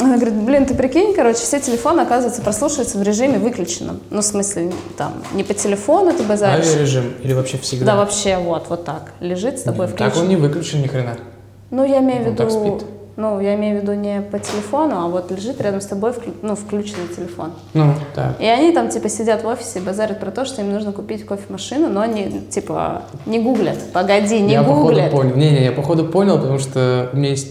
она говорит, блин, ты прикинь, короче, все телефоны, оказывается, прослушиваются в режиме выключенном. Ну, в смысле, там, не по телефону ты базаришь. Авиарежим или вообще всегда? Да, вообще, вот, вот так. Лежит с тобой включен. Так он не выключен ни хрена. Ну, я имею в Он так виду, спит. ну, я имею в виду не по телефону, а вот лежит рядом с тобой, вклю- ну, включенный телефон. Ну, так. И они там, типа, сидят в офисе и базарят про то, что им нужно купить кофемашину, но они, типа, не гуглят. Погоди, не я походу гуглят. понял. Не-не, я походу понял, потому что у меня есть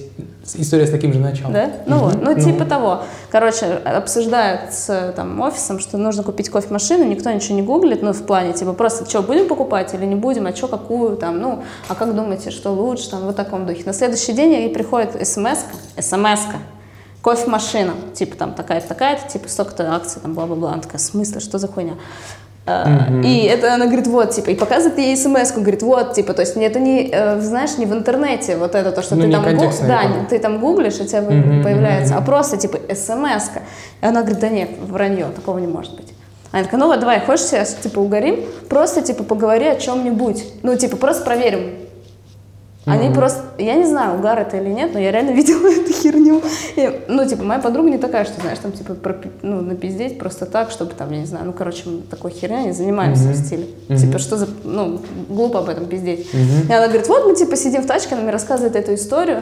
история с таким же началом. Да? Ну Мгм. вот, ну типа того. Короче, обсуждают с там, офисом, что нужно купить кофемашину, никто ничего не гуглит, ну в плане, типа, просто, что, будем покупать или не будем, а что, какую, там, ну, а как думаете, что лучше, там, вот в таком духе. На следующий день ей приходит смс-ка, смс-ка, кофемашина, типа, там, такая-то, такая-то, типа, столько-то акций, там, бла-бла-бла. Она такая, в смысле, что за хуйня? А, И это она говорит, вот, типа, и показывает ей смс говорит, вот, типа, то есть это не, э, знаешь, не в интернете, вот это то, что Ну, ты там, гу- контекстно, да, ты там гуглишь, и тебе Мгм, появляется, мгм, а просто, типа, смс -ка. И она говорит, да нет, вранье, такого не может быть. Она такая, ну вот, давай, хочешь сейчас, типа, угорим, просто, типа, поговори о чем-нибудь, ну, типа, просто проверим. Они Мгм. просто, я не знаю, угар это или нет, но я реально видела эту херню. И, ну, типа, моя подруга не такая, что, знаешь, там, типа, пропи- ну, напиздеть просто так, чтобы там, я не знаю, ну, короче, мы такой херня не занимаемся Мгм. в стиле. Мгм. Типа, что за, ну, глупо об этом пиздеть. Мгм. И она говорит, вот мы, типа, сидим в тачке, она мне рассказывает эту историю,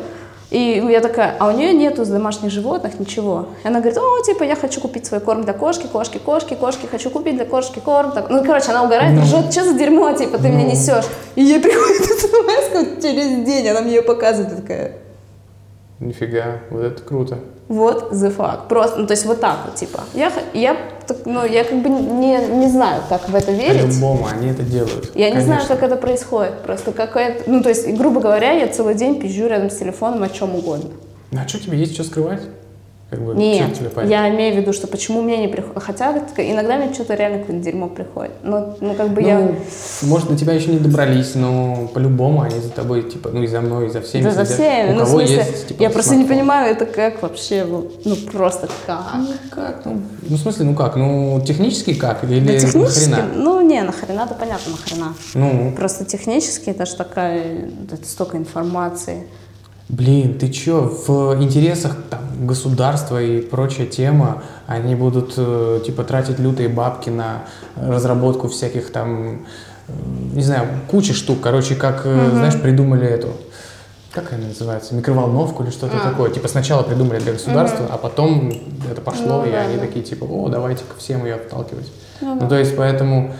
и я такая, а у нее нету домашних животных, ничего. И она говорит, о, типа, я хочу купить свой корм для кошки, кошки, кошки, кошки, хочу купить для кошки корм. Так. Ну, короче, она угорает, Ну. ржет, что за дерьмо, типа, ты мне Ну. несешь. И ей приходит смс через день, она мне ее показывает, такая, Нифига, вот это круто. Вот the fuck. Просто, ну, то есть вот так вот, типа. Я, я, ну, я как бы не, не знаю, как в это верить. По-любому они это делают. Я не знаю, Конечно. как это происходит. Просто какая-то... Ну, то есть, грубо говоря, я целый день пизжу рядом с телефоном о чем угодно. Ну, а что тебе есть что скрывать? Как бы, Нет, я имею в виду, что почему мне не приходит. Хотя иногда мне что-то реально какое-то дерьмо приходит. Но, ну, как бы я... Ну, может, до тебя еще не добрались, но по-любому они за тобой, типа, ну и за мной, и за всеми. Да за всеми. У Ну, в кого смысле, есть, типа, я просто не понимаю, это как вообще, вот, ну, просто как. Ну, как? Ну, ну, в смысле, ну как? Ну, технически как? Или Да, технически, нахрена? ну, не, нахрена, это понятно, нахрена. Ну, Просто технически это же такая, это столько информации. Блин, ты чё, в интересах там, государства и прочая тема, они будут, э, типа, тратить лютые бабки на разработку всяких там, э, не знаю, кучи штук, короче, как, э, знаешь, придумали эту, как она называется, микроволновку или что-то А. такое. Типа сначала придумали для государства, а потом это пошло, Ну и да, они да. такие, типа, о, давайте ко всем ее отталкивать. Ну Ну, да. то есть, поэтому,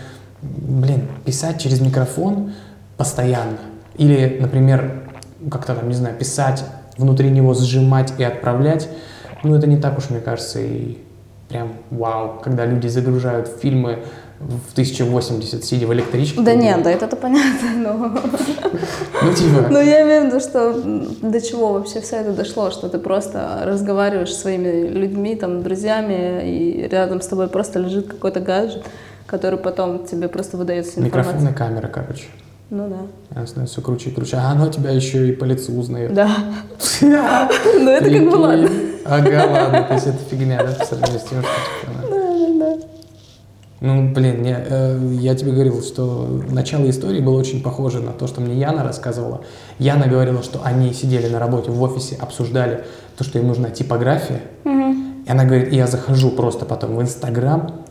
блин, писать через микрофон постоянно. Или, например, как-то там, не знаю, писать, внутри него сжимать и отправлять, ну, это не так уж, мне кажется, и прям вау, когда люди загружают фильмы в 1080, сидя в электричке. Да ну, нет, да это-то понятно, но... Ну, типа, Но я имею в виду, что до чего вообще все это дошло, что ты просто разговариваешь со своими людьми, там, друзьями, и рядом с тобой просто лежит какой-то гаджет, который потом тебе просто выдается информация. микрофон и камера, короче. Ну да. Она становится все круче и круче. А оно тебя еще и по лицу узнает. Да. Ну это как бы ладно. Ага, ладно, то есть это фигня, да, по сравнению с тем, что она- Да, да, да. Ну, блин, не, э, я тебе говорил, что начало истории было очень похоже на то, что мне Яна рассказывала. Яна говорила, что они сидели на работе в офисе, обсуждали то, что им нужна типография. И она говорит, я захожу просто потом в Инстаграм,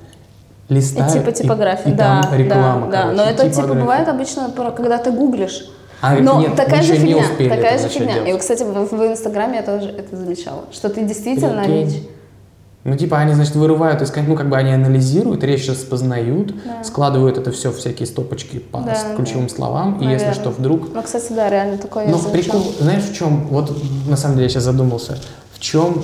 И листаю, типа типография, и, да, там реклама, да, да. Но это типа бывает обычно, когда ты гуглишь. А, Но нет, такая же фигня, такая же фигня. делать. И, кстати, в, в Инстаграме я тоже это замечала, что ты действительно Прикинь. речь. Ну, типа, они, значит, вырывают из ну, как бы они анализируют, речь распознают, Да. складывают это все в всякие стопочки по Да, ключевым да. словам, и если Наверное. что, вдруг Ну, кстати, да, реально такое Но прикол, знаешь, в чем? Вот на самом деле я сейчас задумался. В чем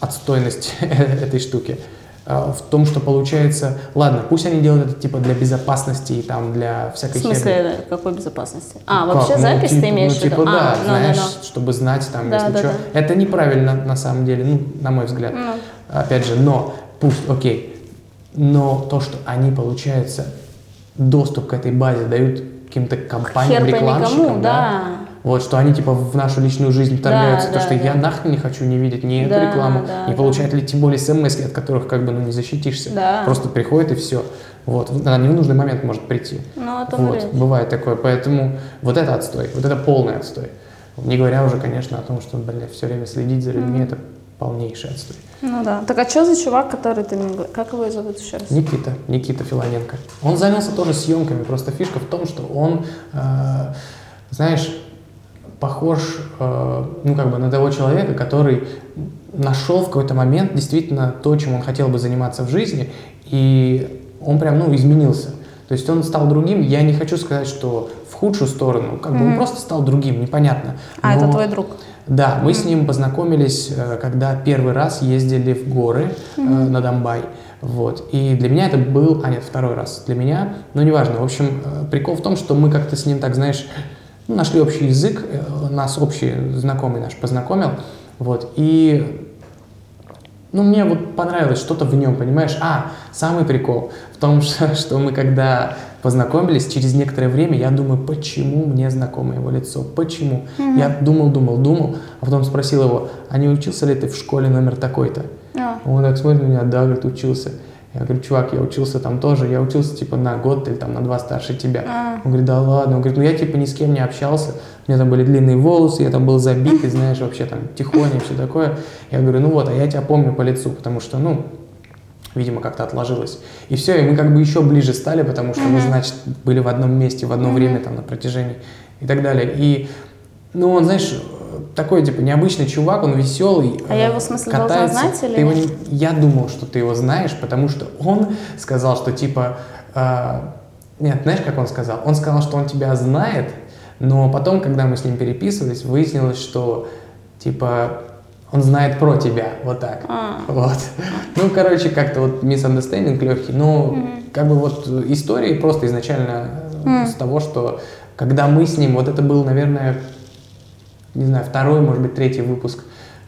отстойность этой штуки? А, В том, что получается, ладно, пусть они делают это типа для безопасности и там для В всякой смысле, херни. э, какой безопасности? А, Как? вообще Ну, запись типа- ты имеешь ну, в виду? типа, да, а, ну, знаешь, ну, ну. чтобы знать там, Да, если да, что. да. Это неправильно на самом деле, ну, на мой взгляд. Ну. Опять же, но, пусть, окей, но то, что они, получается, доступ к этой базе дают каким-то компаниям, Хер рекламщикам, кому, да. Вот, что они типа в нашу личную жизнь вторгаются, то, да, что да. я нахрен не хочу не видеть ни эту Да, рекламу, да, не да. получать ли тем более смс, от которых как бы ну, не защитишься. Да. Просто приходит и все. Вот, на ненужный момент может прийти. Ну, это вот, вряд ли. бывает такое. Поэтому вот это отстой, вот это полный отстой. Не говоря уже, конечно, о том, что, бля, все время следить за людьми, это полнейший отстой. Ну да. Так а что за чувак, который ты мне Как его зовут еще раз? Никита, Никита Филоненко. Он занялся тоже съемками, просто фишка в том, что он, э, знаешь, похож, э, ну, как бы на того человека, который нашел в какой-то момент действительно то, чем он хотел бы заниматься в жизни, и он прям, ну, изменился. То есть он стал другим. Я не хочу сказать, что в худшую сторону, как бы он просто стал другим, непонятно. А, это Но- твой друг. да, мы с ним познакомились, э, когда первый раз ездили в горы э, на Домбай. Вот. И для меня это был... А, нет, второй раз для меня. Но неважно. В общем, прикол в том, что мы как-то с ним так, знаешь, ну, нашли общий язык. э, Нас общий знакомый наш познакомил. Вот. И ну, мне вот понравилось что-то в нем, понимаешь? А, самый прикол в том, что, что мы когда познакомились, через некоторое время я думаю, почему мне знакомо его лицо? Почему? Я думал, думал, думал, а потом спросил его, а не учился ли ты в школе номер такой-то? А, Он так смотрит на меня, да, говорит, учился. Я говорю, чувак, я учился там тоже, я учился типа на год или там на два старше тебя. А. Он говорит, да ладно, он говорит, ну я типа ни с кем не общался, у меня там были длинные волосы, я там был забитый, знаешь, вообще там тихоня, все такое. Я говорю, ну вот, а я тебя помню по лицу, потому что, ну, видимо, как-то отложилось. И все, и мы как бы еще ближе стали, потому что мы, значит, были в одном месте в одно время там на протяжении и так далее. И, ну, он, знаешь, такой, типа, необычный чувак, он веселый. А я э, его, в смысле, должна катается. знать или Ты его нет? не- Я думал, что ты его знаешь, потому что он сказал, что, типа, э, нет, знаешь, как он сказал? Он сказал, что он тебя знает, но потом, когда мы с ним переписывались, выяснилось, что, типа, он знает про тебя, вот так. А. Вот. Ну, короче, как-то вот misunderstanding легкий, но как бы вот история просто изначально э, с того, что когда мы с ним, вот это был, наверное, не знаю, второй, может быть, третий выпуск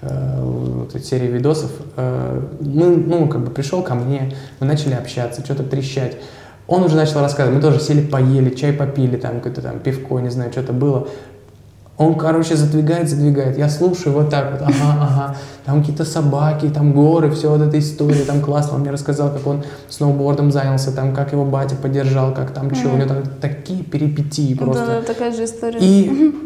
э, вот этой серии видосов, э, мы, ну, как бы пришел ко мне, мы начали общаться, что-то трещать. Он уже начал рассказывать, мы тоже сели, поели, чай попили, там какое-то там пивко, не знаю, что-то было. Он, короче, задвигает, задвигает. Я слушаю вот так вот, ага, ага. Там какие-то собаки, там горы, все вот эта история, там классно. Он мне рассказал, как он сноубордом занялся, там, как его батя поддержал, как там что. У него там такие перипетии просто. Да, такая же история. И,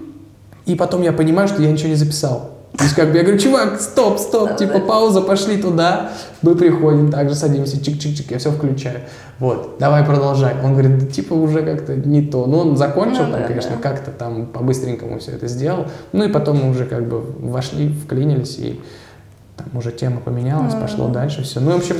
и потом я понимаю, что я ничего не записал. То есть как бы я говорю, чувак, стоп, стоп, типа пауза, пошли туда. Мы приходим, также садимся, чик-чик-чик, я все включаю. Вот, давай продолжай. Он говорит, да типа уже как-то не то. Ну, он закончил Ну там, да, конечно, да. как-то там по-быстренькому все это сделал. Ну и потом мы уже как бы вошли, вклинились, и там уже тема поменялась, Ну, пошло да. дальше все. Ну, в общем,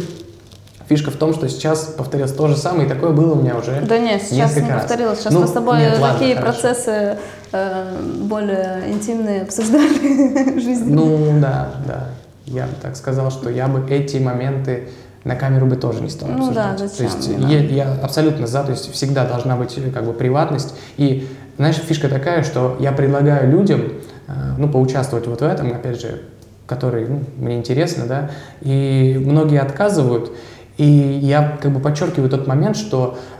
фишка в том, что сейчас повторилось то же самое, и такое было у меня уже Да нет, сейчас не раз. повторилось. Сейчас Ну, с тобой нет, ладно, такие хорошо. процессы более интимные обсуждали в жизни. Ну да, да. Я бы так сказал, что я бы эти моменты на камеру бы тоже не стал Ну да, обсуждать. зачем, То есть да. я, я абсолютно за, то есть всегда должна быть э, как бы приватность. И знаешь, фишка такая, что я предлагаю людям, э, ну, поучаствовать вот в этом, опять же, который ну, мне интересно, да, и многие отказывают. И я как бы подчеркиваю тот момент, что э,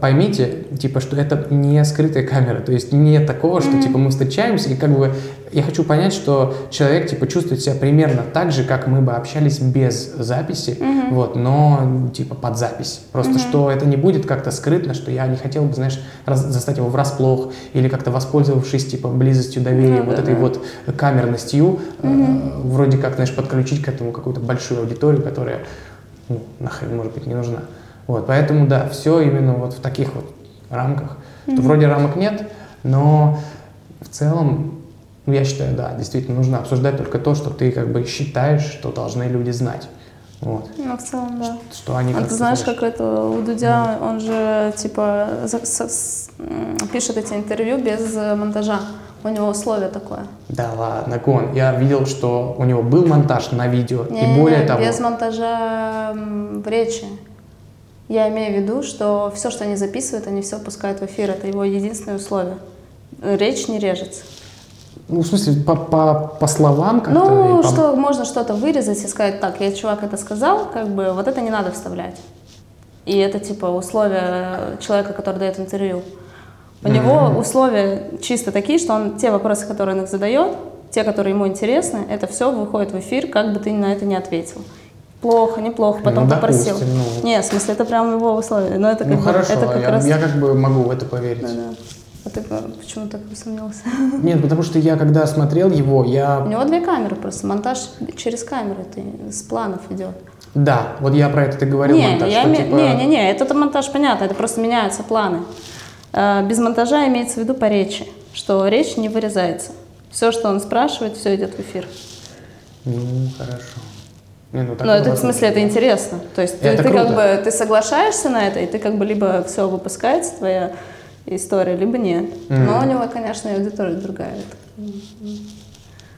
поймите, типа, что это не скрытая камера, то есть нет такого, что типа мы встречаемся и как бы я хочу понять, что человек типа чувствует себя примерно так же, как мы бы общались без записи, вот, но типа под запись, просто что это не будет как-то скрытно, что я не хотел бы, знаешь, раз- застать его врасплох или как-то воспользовавшись типа близостью доверия, Ну вот этой вот камерностью, э, вроде как, знаешь, подключить к этому какую-то большую аудиторию, которая ну, нахрен, может быть, не нужна. Вот, поэтому, да, все именно вот в таких вот рамках. Что вроде рамок нет, но в целом, ну, я считаю, да, действительно нужно обсуждать только то, что ты как бы считаешь, что должны люди знать. Вот. Ну, в целом, да. Что они А ты знаешь, как это у Дудя, он же типа за- со- с- пишет эти интервью без э, монтажа. У него условие такое. Да ладно, Гон, я видел, что у него был монтаж на видео, и Не-не-не, более того... без монтажа в речи. Я имею в виду, что все, что они записывают, они все пускают в эфир. Это его единственное условие. Речь не режется. Ну, в смысле, по, по, по словам как-то... Ну, по- что можно что-то вырезать и сказать, так, я чувак это сказал, как бы вот это не надо вставлять. И это типа условия человека, который дает интервью. У него условия чисто такие, что он те вопросы, которые он их задает, те, которые ему интересны, это все выходит в эфир, как бы ты на это не ответил. Плохо, неплохо, потом Ну, попросил. допустим, ну. Нет, в смысле, это прям его условия. Но это как Ну, бы, хорошо, это как я, раз... я как бы могу в это поверить. Да-да. А ты э, почему так усомнился? Нет, потому что я когда смотрел его, У я... него две камеры просто, монтаж через камеру, это с планов идет. Да, вот я про это ты говорил, Не, монтаж, я что, име- типа, не, не, не, это монтаж понятно, это просто меняются планы. Э, Без монтажа имеется в виду по речи, что речь не вырезается. Все, что он спрашивает, все идет в эфир. Ну, хорошо. Не, ну, Но это в смысле это интересно. То есть ты, Это ты как круто. бы ты соглашаешься на это, и ты как бы либо все выпускается твоя история, либо нет. Мгм. Но у него, конечно, аудитория другая.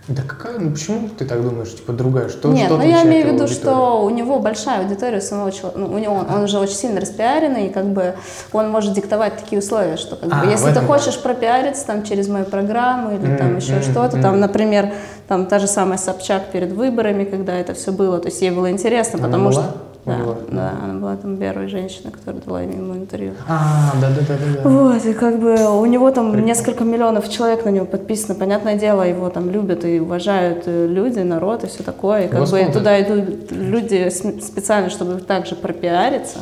Да какая, ну почему ты так думаешь, типа другая, что, Нет, что ну я имею в виду, аудиторию? что у него большая аудитория у самого человека. Ну, у него он, он уже очень сильно распиаренный, и как бы он может диктовать такие условия, что как бы, А, в если ты этом хочешь пропиариться там через мою программу или там Мгм, еще мгм, что-то, мгм. там, например, там та же самая Собчак перед выборами, когда это все было, то есть ей было интересно, Она потому была что у да, него? да, она была там первой женщиной, которая дала ему интервью. А, да, да, да, да, да. Вот, и как бы у него там Прикольно. несколько миллионов человек на него подписано. Понятное дело, его там любят и уважают э, люди, народ и все такое. И как Его бы смотрят. туда идут люди специально, чтобы также пропиариться.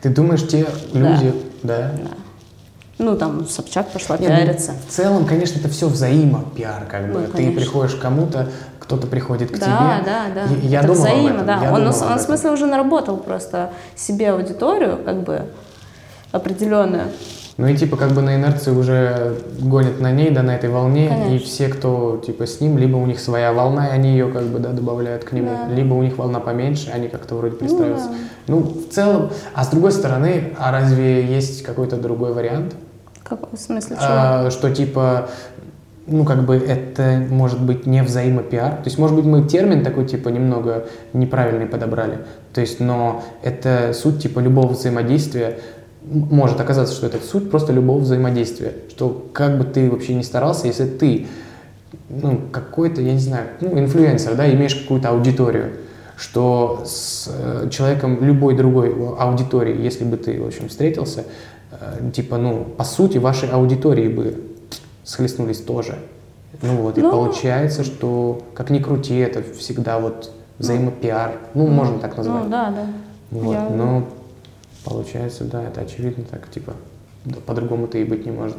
Ты думаешь, те люди, да? Ну, там, Собчак пошла Не, ну, пиариться. в целом, конечно, это все взаимо пиар, как бы. Ну, Ты приходишь к кому-то, кто-то приходит к да, тебе. да, да. Я, я Это думал об взаимно, этом, да. я он, думал он, об в смысле уже наработал просто себе аудиторию, как бы определенную. Ну и типа как бы на инерции уже гонят на ней, да, на этой волне, и Конечно. все, кто типа с ним, либо у них своя волна, и они ее как бы, да, добавляют к нему, Да. либо у них волна поменьше, они как-то вроде пристраиваются. да. Ну, в целом, а с другой стороны, а разве есть какой-то другой вариант? Как, в смысле, чего? А, что типа, ну как бы это может быть не взаимопиар. То есть, может быть, мы термин такой типа немного неправильный подобрали. То есть, но это суть типа любого взаимодействия. Может оказаться, что это суть просто любого взаимодействия. Что как бы ты вообще не старался, если ты ну, какой-то, я не знаю, ну, инфлюенсер, да, имеешь какую-то аудиторию, что с э, человеком любой другой аудитории, если бы ты, в общем, встретился, э, типа, ну, по сути, вашей аудитории бы схлестнулись тоже. Ну вот, и Ну. получается, что, как ни крути, это всегда вот взаимопиар, ну, можно так назвать. Ну, да, да. Вот, Я- но получается, да, это очевидно так, типа, да, по-другому-то и быть не может.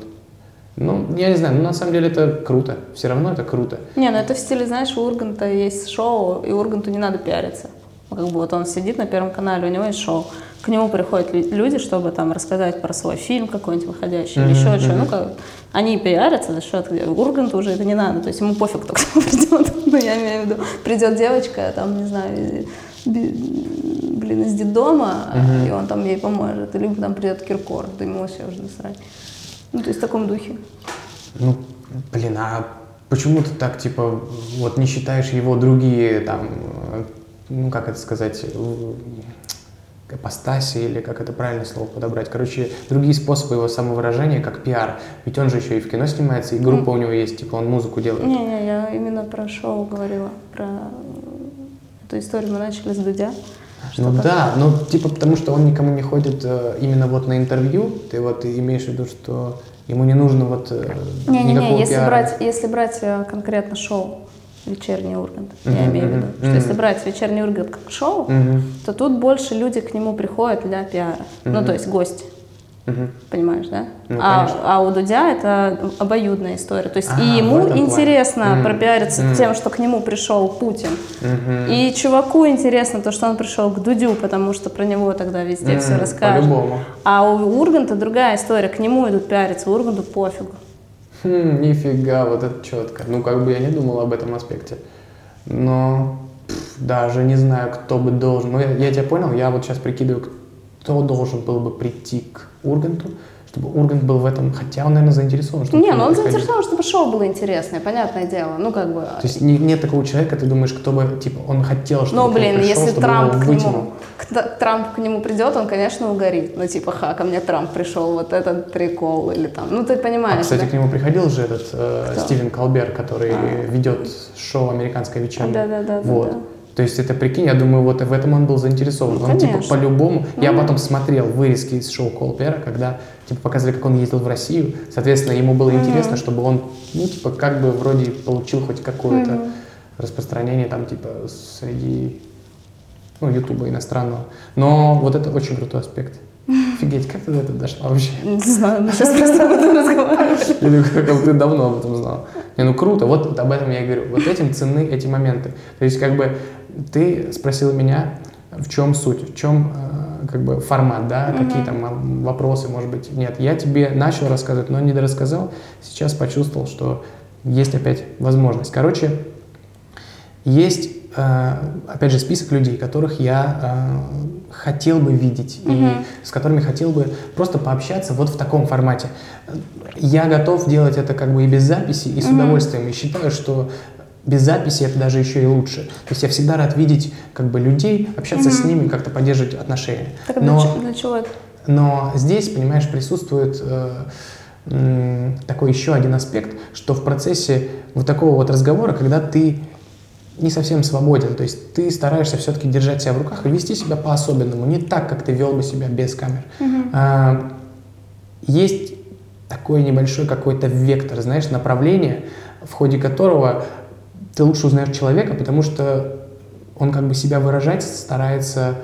Ну, я не знаю, но на самом деле это круто, все равно это круто. Не, ну это в стиле, знаешь, у Урганта есть шоу, и Урганту не надо пиариться. Как бы вот он сидит на Первом канале, у него есть шоу. К нему приходят лю- люди, чтобы там рассказать про свой фильм какой-нибудь выходящий или Мгм, еще что. мгм. Ну, как, они пиарятся за счет... Урганту уже это не надо, то есть ему пофиг, кто к нему придет. Ну, я имею в виду, придет девочка, там, не знаю, блин, из детдома, Мгм. и он там ей поможет. Или там придет Киркор, да ему вообще уже насрать. Ну, то есть в таком духе. Ну, блин, а почему ты так, типа, вот не считаешь его другие, там, ну, как это сказать, э, апостаси, или как это правильное слово подобрать, короче, другие способы его самовыражения, как пиар. Ведь он же еще и в кино снимается, и группа у него есть, типа, он музыку делает. Не-не, я именно про шоу говорила, про эту историю мы начали с Дудя. Ну Что да, ну типа потому что он никому не ходит э, именно вот на интервью, ты вот имеешь в виду, что ему не нужно вот э, Не-не-не, никакого если пиара. брать, если брать э, конкретно шоу «Вечерний Ургант», я Мгм, имею в виду, мгм, что если брать «Вечерний Ургант» как шоу, Мгм, то тут больше люди к нему приходят для пиара. Ну, Мгм. то есть гости, мгм. понимаешь, да? Ну, а, конечно. а у Дудя это обоюдная история. То есть А, и ему плане. интересно Мгм, пропиариться мгм. тем, что к нему пришел Путин. Мгм. И чуваку интересно то, что он пришел к Дудю, потому что про него тогда везде все Мгм, расскажут. По-любому. А у Урганта другая история, к нему идут пиариться, Урганту пофигу. Хм, нифига, вот это четко. Ну, как бы я не думал об этом аспекте. Но пф, даже не знаю, кто бы должен. Ну, я, я тебя понял, я вот сейчас прикидываю, кто должен был бы прийти к Урганту, чтобы Ургант был в этом, хотя он, наверное, заинтересован, чтобы Не, ну он приходили. заинтересован, чтобы шоу было интересное, понятное дело. Ну, как бы... То есть не- нет такого человека, ты думаешь, кто бы, типа, он хотел, чтобы Ну, блин, пришел, если чтобы Трамп к нему, к- Трамп к нему придет, он, конечно, угорит. Ну, типа, ха, ко мне Трамп пришел, вот этот прикол, или там, ну, ты понимаешь, А, кстати, да? к нему приходил же этот э, Кто? Стивен Колбер, который А. ведет шоу «Американская вечерняя». Да-да-да, Вот. да. То есть это, прикинь, я думаю, вот в этом он был заинтересован. Ну, он, типа, конечно. по-любому... Я Ну. потом смотрел вырезки из шоу Колбера, когда, типа, показывали, как он ездил в Россию. Соответственно, ему было Мгм. интересно, чтобы он, ну, типа, как бы вроде получил хоть какое-то Мгм. распространение там, типа, среди, ну, Ютуба иностранного. Но вот это очень крутой аспект. Офигеть, как ты до этого дошла вообще? Не знаю, мы сейчас просто об этом разговариваем. Или как ты давно об этом знал? Не, ну круто, вот, вот об этом я и говорю. Вот этим ценны эти моменты. То есть как бы ты спросила меня, в чем суть, в чем э, как бы формат, да, Мгм. какие там вопросы, может быть, нет. Я тебе начал рассказывать, но не дорассказал. Сейчас почувствовал, что есть опять возможность. Короче, есть, э, опять же, список людей, которых я э, хотел бы видеть и Мгм. с которыми хотел бы просто пообщаться вот в таком формате. Я готов делать это как бы и без записи, и с Мгм. удовольствием. И считаю, что без записи это даже еще и лучше. То есть я всегда рад видеть как бы людей, общаться с Мгм. ними, как-то поддерживать отношения. Так Но- для чего это? но здесь, понимаешь, присутствует э, такой еще один аспект, что в процессе вот такого вот разговора, когда ты не совсем свободен, то есть ты стараешься все-таки держать себя в руках и вести себя по-особенному, не так, как ты вел бы себя без камер. Мгм. А, есть такой небольшой какой-то вектор, знаешь, направление, в ходе которого ты лучше узнаешь человека, потому что он как бы себя выражать старается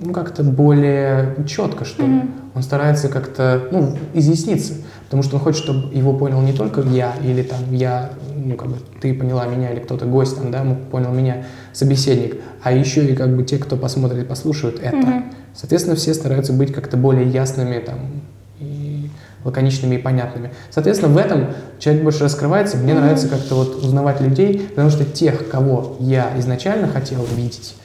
ну, как-то более четко, что ли. Мгм. Он старается как-то, ну, изъясниться, потому что он хочет, чтобы его понял не только я, или там я, ну, как бы ты поняла меня, или кто-то гость там, да, понял меня, собеседник, а еще и как бы те, кто посмотрит и послушают это. Мгм. Соответственно, все стараются быть как-то более ясными там, лаконичными и понятными. Соответственно, в этом человек больше раскрывается. Мне нравится как-то вот узнавать людей, потому что тех, кого я изначально хотел видеть,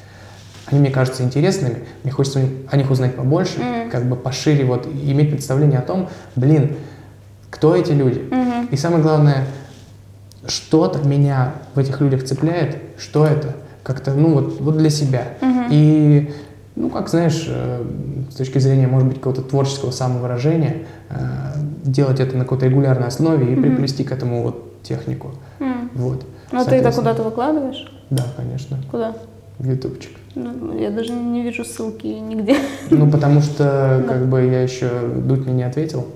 они мне кажутся интересными, мне хочется о них узнать побольше, Мгм. как бы пошире вот иметь представление о том, блин, кто эти люди. Мгм. И самое главное, что-то меня в этих людях цепляет, что это, как-то, ну вот, вот для себя. Мгм. И, ну, как знаешь, э, с точки зрения, может быть, какого-то творческого самовыражения, э, делать это на какой-то регулярной основе и приплести к этому вот технику. М. Вот. Ну ты это куда-то выкладываешь? Да, конечно, Куда? в ютубчик. Ну, я даже не вижу ссылки нигде. Ну, потому что, Да. как бы, я еще Дудь мне не ответил.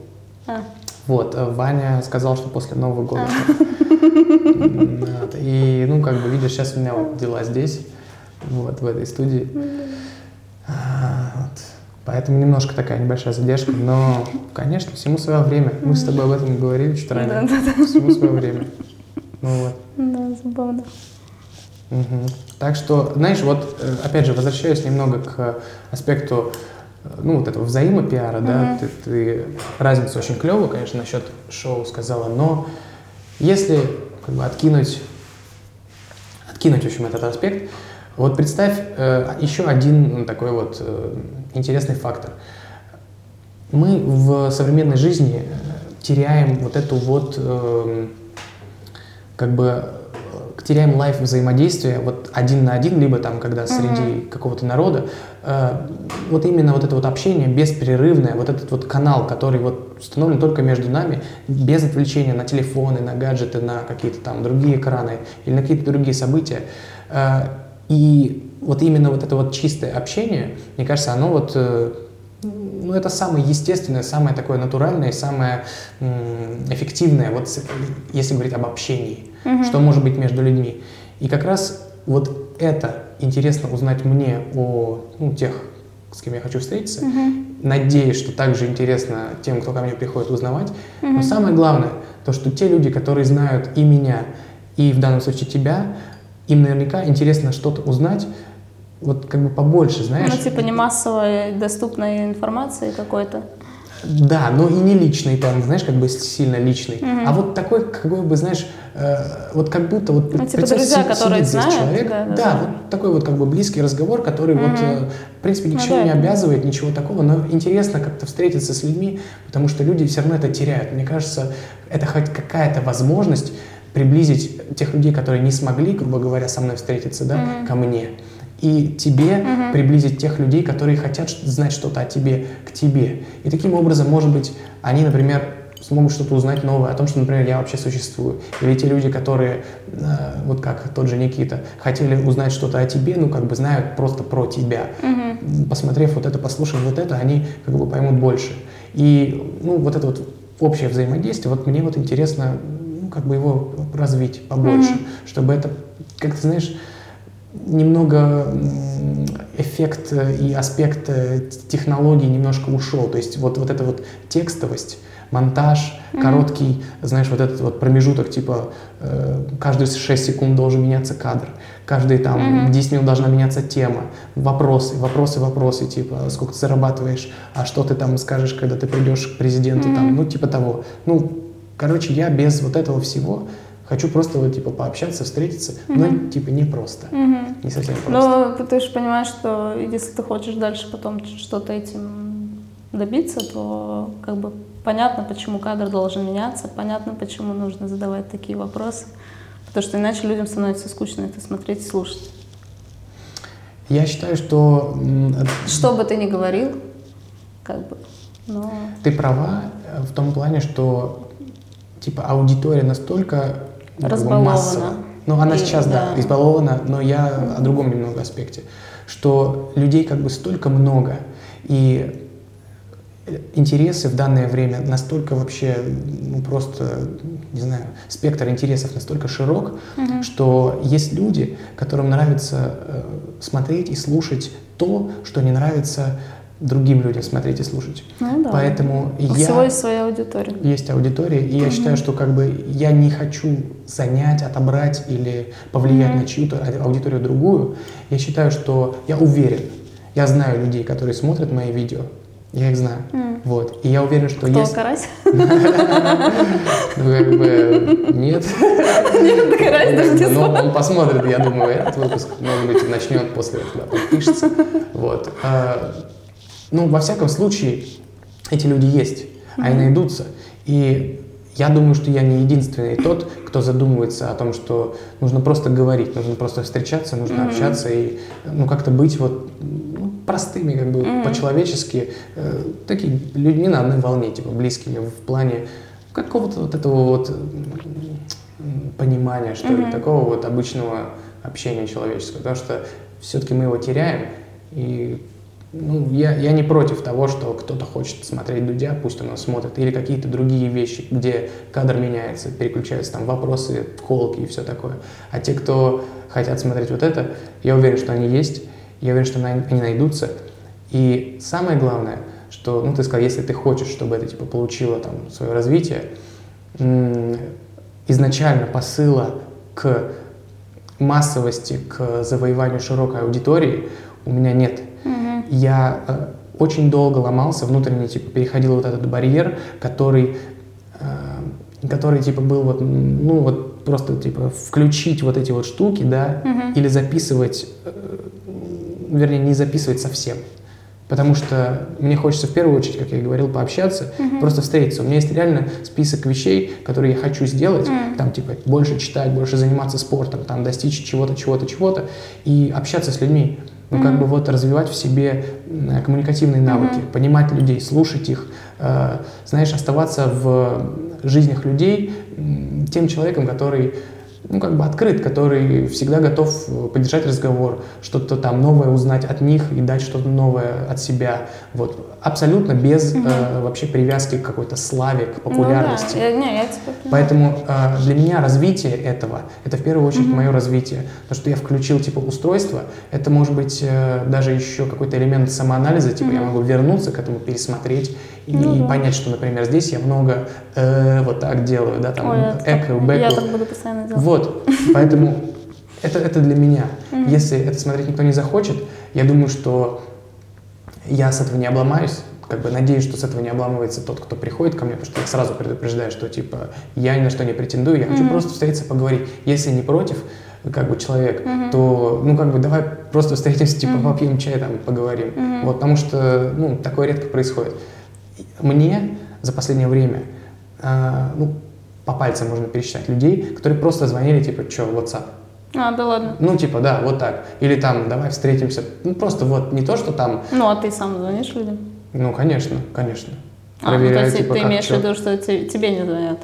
А, Вот, э, Ваня сказал, что после Нового года. А. И, ну, как бы, видишь, сейчас у меня вот дела здесь, вот, в этой студии. А, вот. Поэтому немножко такая небольшая задержка, но, конечно, всему свое время. Мы с тобой об этом говорили чуть ранее. Да-да-да. Всему свое время. Ну вот. да, забавно. Мгм. Так что, знаешь, вот, э, опять же, возвращаюсь немного к аспекту, э, ну, вот этого взаимопиара, да, Мгм. ты, ты разницу очень клевую, конечно, насчет шоу сказала, но если как бы откинуть, откинуть, в общем, этот аспект, вот представь э, еще один ну, такой вот э, интересный фактор. Мы в современной жизни э, теряем вот эту вот эм, как бы теряем лайф взаимодействия вот один на один, либо там, когда среди какого-то народа, э, вот именно вот это вот общение беспрерывное, вот этот вот канал, который вот установлен только между нами, без отвлечения на телефоны, на гаджеты, на какие-то там другие экраны или на какие-то другие события. Э, и вот именно вот это вот чистое общение, мне кажется, оно вот э, ну, это самое естественное, самое такое натуральное, самое эффективное, вот если говорить об общении, Мгм. что может быть между людьми. И как раз вот это интересно узнать мне о ну, тех, с кем я хочу встретиться. Мгм. Надеюсь, что также интересно тем, кто ко мне приходит узнавать. Но Мгм. самое главное, то, что те люди, которые знают и меня, и в данном случае тебя, им наверняка интересно что-то узнать, вот как бы побольше, знаешь. Ну, типа не массовой доступной информации какой-то. Да, но и не личный там, знаешь, как бы сильно личный. Мгм. А вот такой, какой бы, знаешь, э, вот как будто вот Ну, типа друзья, си- которые знают, человек, да, да, да, да. вот такой вот как бы близкий разговор, который вот, Мгм. э, в принципе, ни к Ну чему да, не обязывает, ничего такого, но интересно как-то встретиться с людьми, потому что люди все равно это теряют. Мне кажется, это хоть какая-то возможность приблизить тех людей, которые не смогли, грубо говоря, со мной встретиться, да, Мгм. ко мне. И тебе Мгм. приблизить тех людей, которые хотят знать что-то о тебе, к тебе. И таким образом, может быть, они, например, смогут что-то узнать новое о том, что, например, я вообще существую. Или те люди, которые, э, вот как тот же Никита, хотели узнать что-то о тебе, ну, как бы знают просто про тебя. Мгм. Посмотрев вот это, послушав вот это, они как бы поймут больше. И, ну, вот это вот общее взаимодействие, вот мне вот интересно, ну, как бы его развить побольше, Мгм. чтобы это, как ты знаешь, немного эффект и аспект технологий немножко ушел. То есть вот, вот эта вот текстовость, монтаж, mm-hmm. короткий, знаешь, вот этот вот промежуток, типа э, каждые 6 секунд должен меняться кадр, каждые там mm-hmm. 10 минут должна меняться тема, вопросы, вопросы, вопросы, типа сколько ты зарабатываешь, а что ты там скажешь, когда ты придешь к президенту, mm-hmm. там, ну типа того. Ну, короче, я без вот этого всего Хочу просто вот, типа, пообщаться, встретиться, угу. но, типа, не просто. Угу. Не совсем просто. Но ты же понимаешь, что если ты хочешь дальше потом что-то этим добиться, то, как бы, понятно, почему кадр должен меняться, понятно, почему нужно задавать такие вопросы. Потому что иначе людям становится скучно это смотреть и слушать. Я считаю, что... Что бы ты ни говорил, как бы, но... Ты права в том плане, что типа аудитория настолько Разбалована. Ну, она и, сейчас, да, да, избалована, но я о другом немного аспекте. Что людей как бы столько много, и интересы в данное время настолько вообще, ну просто, не знаю, спектр интересов настолько широк, угу. что есть люди, которым нравится э, смотреть и слушать то, что не нравится другим людям смотреть и слушать. Ну, да. Поэтому У я... всего есть своя аудитория. Есть аудитория, и я считаю, что как бы я не хочу занять, отобрать или повлиять mm-hmm. на чью-то аудиторию другую. Я считаю, что я уверен, я знаю людей, которые смотрят мои видео, я их знаю. Mm. Вот. И я уверен, что Кто, есть... карась? Ну, как бы, нет. Нет, карась даже не Но он посмотрит, я думаю, этот выпуск, может быть, начнет после этого, подпишется. Вот. Ну, во всяком случае, эти люди есть, mm-hmm. они найдутся. И я думаю, что я не единственный тот, кто задумывается о том, что нужно просто говорить, нужно просто встречаться, нужно mm-hmm. общаться и ну, как-то быть вот ну, простыми, как бы mm-hmm. по-человечески, э, такими людьми на одной волне, типа близкими в плане какого-то вот этого вот понимания, что mm-hmm. ли, такого вот обычного общения человеческого, потому что все-таки мы его теряем, и ну, я, я не против того, что кто-то хочет смотреть Дудя, пусть он смотрит, или какие-то другие вещи, где кадр меняется, переключаются там вопросы, холки и все такое. А те, кто хотят смотреть вот это, я уверен, что они есть, я уверен, что они найдутся. И самое главное, что, ну, ты сказал, если ты хочешь, чтобы это, типа, получило там свое развитие, изначально посыла к массовости, к завоеванию широкой аудитории у меня нет я э, очень долго ломался внутренне, типа, переходил вот этот барьер, который, э, который, типа, был вот, ну, вот просто, типа, включить вот эти вот штуки, да, угу. или записывать, э, вернее, не записывать совсем. Потому что мне хочется в первую очередь, как я говорил, пообщаться, uh просто встретиться. У меня есть реально список вещей, которые я хочу сделать, uh там типа больше читать, больше заниматься спортом, там достичь чего-то, чего-то, чего-то, и общаться с людьми ну, как бы вот развивать в себе коммуникативные навыки, mm-hmm. понимать людей, слушать их, э, знаешь, оставаться в жизнях людей тем человеком, который ну, как бы открыт, который всегда готов поддержать разговор, что-то там новое узнать от них и дать что-то новое от себя. Вот. Абсолютно без угу. э, вообще привязки к какой-то славе, к популярности. Ну, да. я, не, я Поэтому э, для меня развитие этого, это в первую очередь угу. мое развитие. То, что я включил типа устройство, это может быть э, даже еще какой-то элемент самоанализа, типа угу. я могу вернуться к этому, пересмотреть и ну, да. понять, что, например, здесь я много э, вот так делаю, да, там Ой, эко, бэко. Я так буду постоянно делать. Вот, поэтому это, это для меня. Если это смотреть никто не захочет, я думаю, что я с этого не обломаюсь, как бы надеюсь, что с этого не обламывается тот, кто приходит ко мне, потому что я сразу предупреждаю, что типа я ни на что не претендую, я хочу просто встретиться, поговорить. Если не против, как бы человек, mm-hmm. то, ну, как бы, давай просто встретимся, типа, mm-hmm. попьем чай, там, поговорим. Mm-hmm. Вот, потому что, ну, такое редко происходит. Мне за последнее время, э, ну, по пальцам можно пересчитать людей, которые просто звонили, типа, что, WhatsApp. А, да ладно. Ну, типа, да, вот так. Или там, давай встретимся. Ну, просто вот не то, что там... Ну, а ты сам звонишь людям? Ну, конечно, конечно. А, Проверяю, ну, то есть типа, ты имеешь в виду, что тебе не звонят?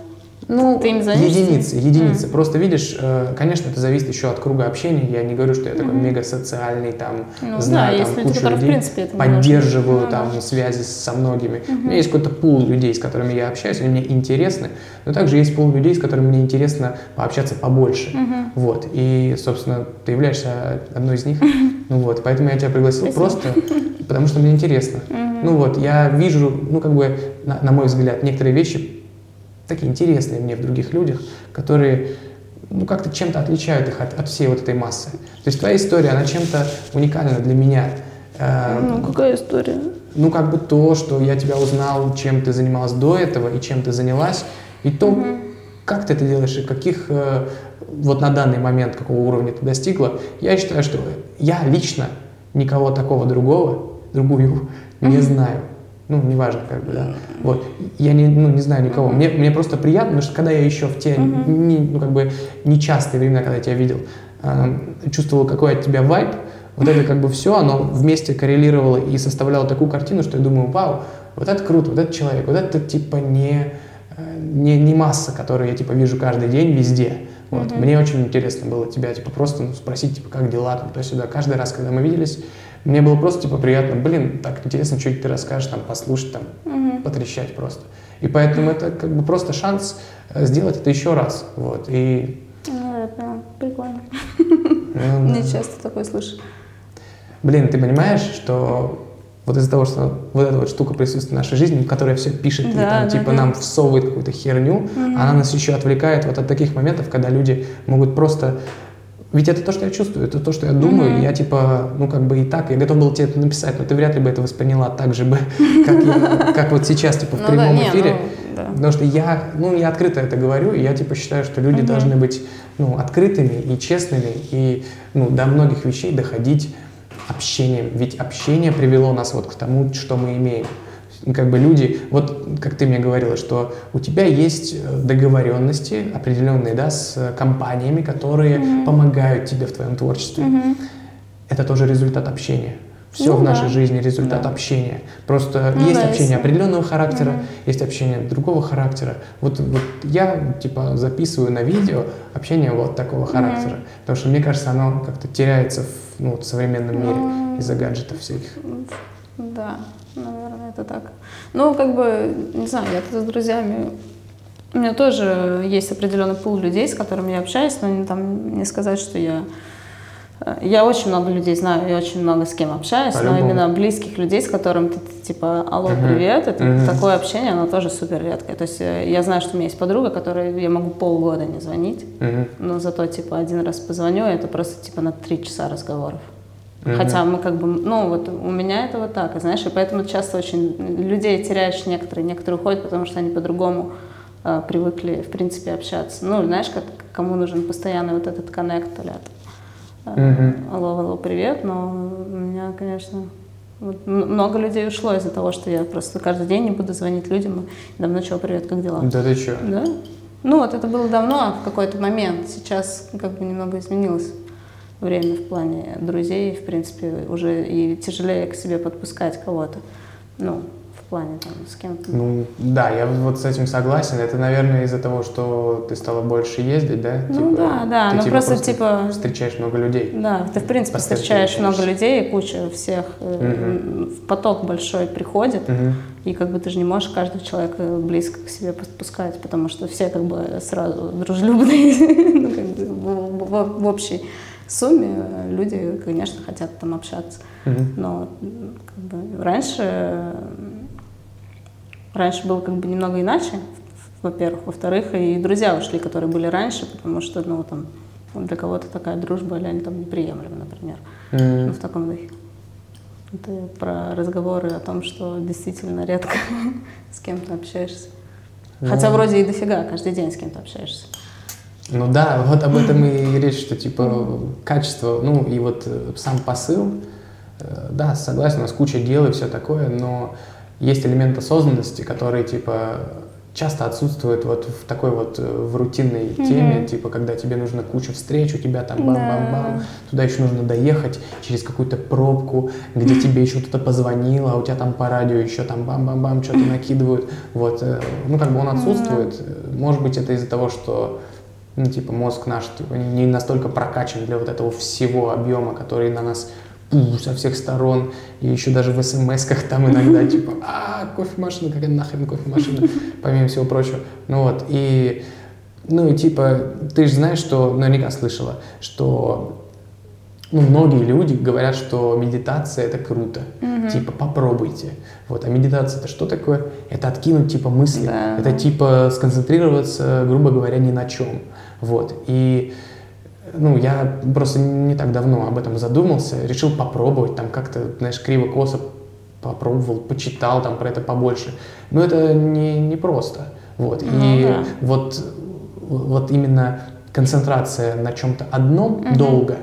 Ну, Ты им занимаешься? единицы, единицы. Просто видишь, э, конечно, это зависит еще от круга общения. Я не говорю, что я такой мега социальный, там, Ну да, знаю есть там люди, кучу в людей, принципе, это поддерживаю нужно. Ну там связи со многими. У меня есть какой-то пул людей, с которыми я общаюсь, они мне интересны, но также есть пул людей, с которыми мне интересно пообщаться побольше. Вот. И, собственно, ты являешься одной из них. Ну вот, поэтому я тебя пригласил Спасибо. просто, потому что мне интересно. Ну вот, я вижу, ну как бы, на, на мой взгляд, некоторые вещи такие интересные мне в других людях, которые ну, как-то чем-то отличают их от, от всей вот этой массы. То есть твоя история, она чем-то уникальна для меня. Э, Ну, какая история? ну, как бы то, что я тебя узнал, чем ты занималась до этого и чем ты занялась, и то, как ты это делаешь, и каких э, вот на данный момент, какого уровня ты достигла, я считаю, что я лично никого такого другого, другую, не знаю. Ну, неважно, как бы, да. Вот. Я не, ну, не знаю никого. Мне, мне просто приятно, потому что когда я еще в те, не, ну, как бы, нечастые времена, когда я тебя видел, э, чувствовал, какой от тебя вайб, вот это как бы все, оно вместе коррелировало и составляло такую картину, что я думаю, вау, вот это круто, вот этот человек, вот это типа не, э, не, не масса, которую я типа вижу каждый день везде. Вот. Мне очень интересно было тебя типа просто ну, спросить, типа, как дела там, то сюда. Каждый раз, когда мы виделись, мне было просто типа приятно, блин, так интересно, что ты расскажешь, там, послушать, там, потрещать просто. И поэтому это как бы просто шанс э, сделать это еще раз. Вот. И Ну, поняла. Прикольно. ну, Не часто такое слышу. Блин, ты понимаешь, что вот из-за того, что вот эта вот штука присутствует в нашей жизни, которая все пишет Да, там да, типа да. нам всовывает какую-то херню, она нас еще отвлекает вот от таких моментов, когда люди могут просто ведь это то, что я чувствую, это то, что я думаю, и я типа, ну как бы и так, я готов был тебе это написать, но ты вряд ли бы это восприняла так же бы, как, я- как вот сейчас, типа, в Ну да, прямом не, эфире. ну, да. Потому что я, ну, я открыто это говорю, и я типа считаю, что люди должны быть, ну, открытыми и честными, и, ну, до многих вещей доходить общением. Ведь общение привело нас вот к тому, что мы имеем. Как бы люди, вот как ты мне говорила, что у тебя есть э, договоренности определенные, да, с э, компаниями, которые помогают тебе в твоем творчестве. Это тоже результат общения. Все Ну в нашей да. жизни результат Да. общения. Просто Ну есть да, общение если- определенного характера, есть общение другого характера. Вот, вот я типа записываю на видео общение вот такого характера, потому что мне кажется, оно как-то теряется в, ну, вот современном мире Ну, из-за гаджетов всяких. Да, наверное, это так. Ну, как бы, не знаю, я тут с друзьями... У меня тоже есть определенный пул людей, с которыми я общаюсь, но не, там, не сказать, что я... Я очень много людей знаю, и очень много с кем общаюсь, но По-любому. именно близких людей, с которыми ты, типа, алло, привет, это Мгм. такое общение, оно тоже супер редкое. То есть э, я знаю, что у меня есть подруга, которой я могу полгода не звонить, Мгм. но зато, типа, один раз позвоню, и это просто, типа, на три часа разговоров. Мгм. Хотя мы как бы, ну вот у меня это вот так, знаешь, и поэтому часто очень людей теряешь некоторые, некоторые уходят, потому что они по-другому э, привыкли, в принципе, общаться. Ну, знаешь, как, кому нужен постоянный вот этот коннект, а Мгм. алло, алло, привет, но у меня, конечно, вот много людей ушло из-за того, что я просто каждый день не буду звонить людям, и давно чего, привет, как дела? Да ты чё? Да? Ну вот это было давно, в какой-то момент. Сейчас как бы немного изменилось время в плане друзей, в принципе, уже и тяжелее к себе подпускать кого-то. Ну, в плане там с кем-то. Ну, да, я вот с этим согласен. Это, наверное, из-за того, что ты стала больше ездить, да? Ну да, да, ты ну просто, типа- встречаешь много людей. Да, ты в принципе встречаешь много людей, и куча всех, э, в поток большой приходит, Мгм. и как бы ты же не можешь каждого человека близко к себе подпускать, потому что все как бы сразу дружелюбные, ну, как бы в, в- в общей сумме э, люди, конечно, хотят там общаться. Мгм. Но как бы, раньше, раньше было как бы немного иначе, во-первых. Во-вторых, и друзья ушли, которые были раньше, потому что, ну, там, для кого-то такая дружба, или они там неприемлема, например. М. Ну, в таком духе. Это про разговоры о том, что действительно редко с кем-то общаешься. Хотя вроде и дофига, каждый день с кем-то общаешься. Ну да, вот об этом и речь, что типа качество, ну и вот э, сам посыл, э, да, согласен, у нас куча дел и все такое, но есть элемент осознанности, который типа часто отсутствует вот в такой вот э, в рутинной теме, типа когда тебе нужно куча встреч, у тебя там бам-бам-бам, Да. туда еще нужно доехать через какую-то пробку, где тебе еще кто-то позвонил, а у тебя там по радио еще там бам-бам-бам что-то накидывают, вот, ну как бы он отсутствует, Э, может быть это из-за того, что ну, типа, мозг наш типа, не настолько прокачан для вот этого всего объема, который на нас со всех сторон, и еще даже в смс-ках там иногда, типа, а, кофемашина, какая нахрен кофемашина, помимо всего прочего. Ну вот, и, ну и типа, ты же знаешь, что, наверняка слышала, что ну, многие люди говорят, что медитация это круто. Типа, попробуйте. Вот. А медитация это что такое? Это откинуть типа мысли. Да. Это типа сконцентрироваться, грубо говоря, ни на чем. Вот. И ну, я просто не так давно об этом задумался, решил попробовать, там как-то, знаешь, криво-косо попробовал, почитал там про это побольше. Но это не, не просто. Вот. Ну и да. вот, вот именно концентрация на чем-то одном долго,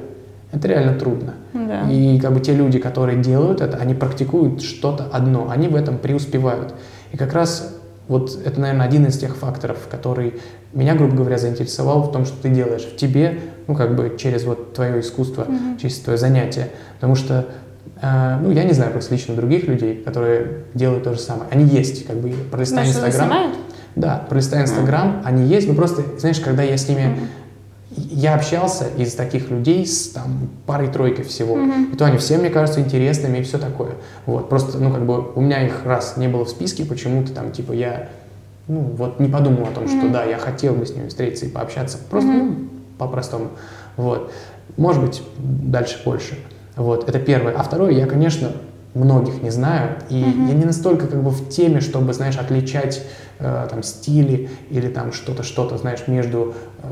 это реально трудно. Да. И как бы те люди, которые делают это, они практикуют что-то одно, они в этом преуспевают. И как раз вот это, наверное, один из тех факторов, который меня, грубо говоря, заинтересовал в том, что ты делаешь в тебе, ну, как бы через вот твое искусство, через твое занятие. Потому что, э, ну, я не знаю просто лично других людей, которые делают то же самое. Они есть, как бы, пролистай Ну, что, Инстаграм. Да, пролистай Инстаграм, они есть, но просто, знаешь, когда я с ними... Я общался из таких людей с там парой-тройкой всего. И то они все, мне кажутся, интересными и все такое. Вот, просто, ну, как бы, у меня их раз не было в списке, почему-то там, типа, я, ну, вот не подумал о том, что да, я хотел бы с ними встретиться и пообщаться. Просто, ну, по-простому. Вот. Может быть, дальше больше. Вот, это первое. А второе, я, конечно, многих не знаю, и я не настолько как бы в теме, чтобы, знаешь, отличать э, там стили или там что-то, что-то, знаешь, между, э,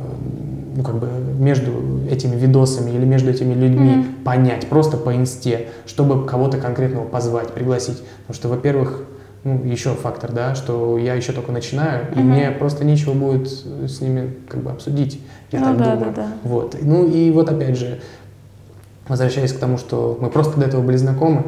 ну как бы между этими видосами или между этими людьми понять, просто по инсте, чтобы кого-то конкретного позвать, пригласить, потому что, во-первых, ну, еще фактор, да, что я еще только начинаю, и мне просто нечего будет с ними как бы обсудить, я Ну так да, думаю. да, да. Вот. Ну и вот опять же, возвращаясь к тому, что мы просто до этого были знакомы,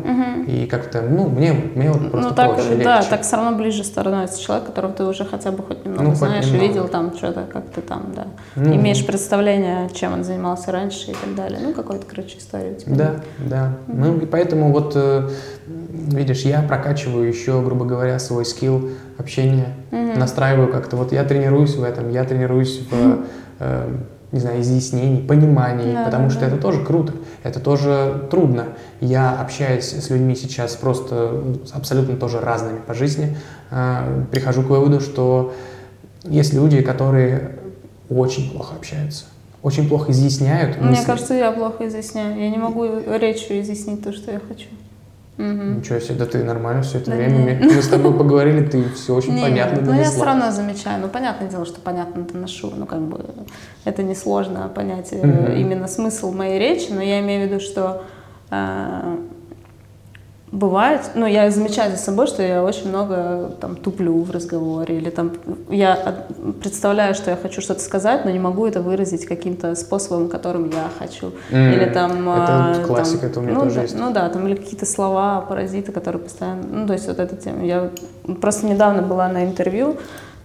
и как-то, ну, мне, мне вот просто ну так, проще, да, легче. так все равно ближе становится человек, которого ты уже хотя бы хоть немного Ну, знаешь, немного. видел там что-то, как ты там, да. Ну. Имеешь представление, чем он занимался раньше и так далее. Ну, какой-то, короче, историю. у тебя Да, да. Ну и поэтому вот, э, видишь, я прокачиваю еще, грубо говоря, свой скилл общения, настраиваю как-то. Вот я тренируюсь в этом, я тренируюсь в, э, не знаю, изъяснении, понимании, Да, потому да, что да. это тоже круто, это тоже трудно. Я общаюсь с людьми сейчас просто ну, абсолютно тоже разными по жизни, э, прихожу к выводу, что есть люди, которые очень плохо общаются, очень плохо изъясняют Мне мысли. кажется, я плохо изъясняю. Я не могу речью изъяснить то, что я хочу. Мгм. Ничего себе, да ты нормально все это Да время. нет. Мы с тобой поговорили, ты все очень Не, понятно но я донесла. все равно замечаю. Ну, понятное дело, что понятно доношу. Ну, как бы это несложно понять Мгм. именно смысл моей речи, но я имею в виду, что э, бывает, ну, я замечаю за собой, что я очень много там туплю в разговоре, или там я представляю, что я хочу что-то сказать, но не могу это выразить каким-то способом, которым я хочу. М, Или там... это а, вот классика, там, это у меня ну, тоже да, есть. Ну да, там или какие-то слова, паразиты, которые постоянно... Ну, то есть вот эта тема. Я просто недавно была на интервью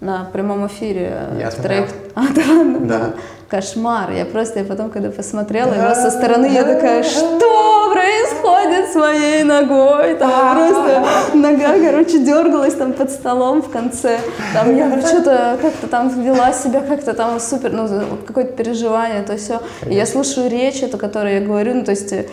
на прямом эфире. Я в смотрел. трек- А, да ладно? Да. Кошмар. Я просто, я потом, когда посмотрела его со стороны, я такая, что происходит с моей ногой? Там просто нога, короче, дергалась там под столом в конце. Там я что-то как-то там вела себя как-то там супер, ну, какое-то переживание, то все. Я слушаю речь эту, которую я говорю, ну, то есть э,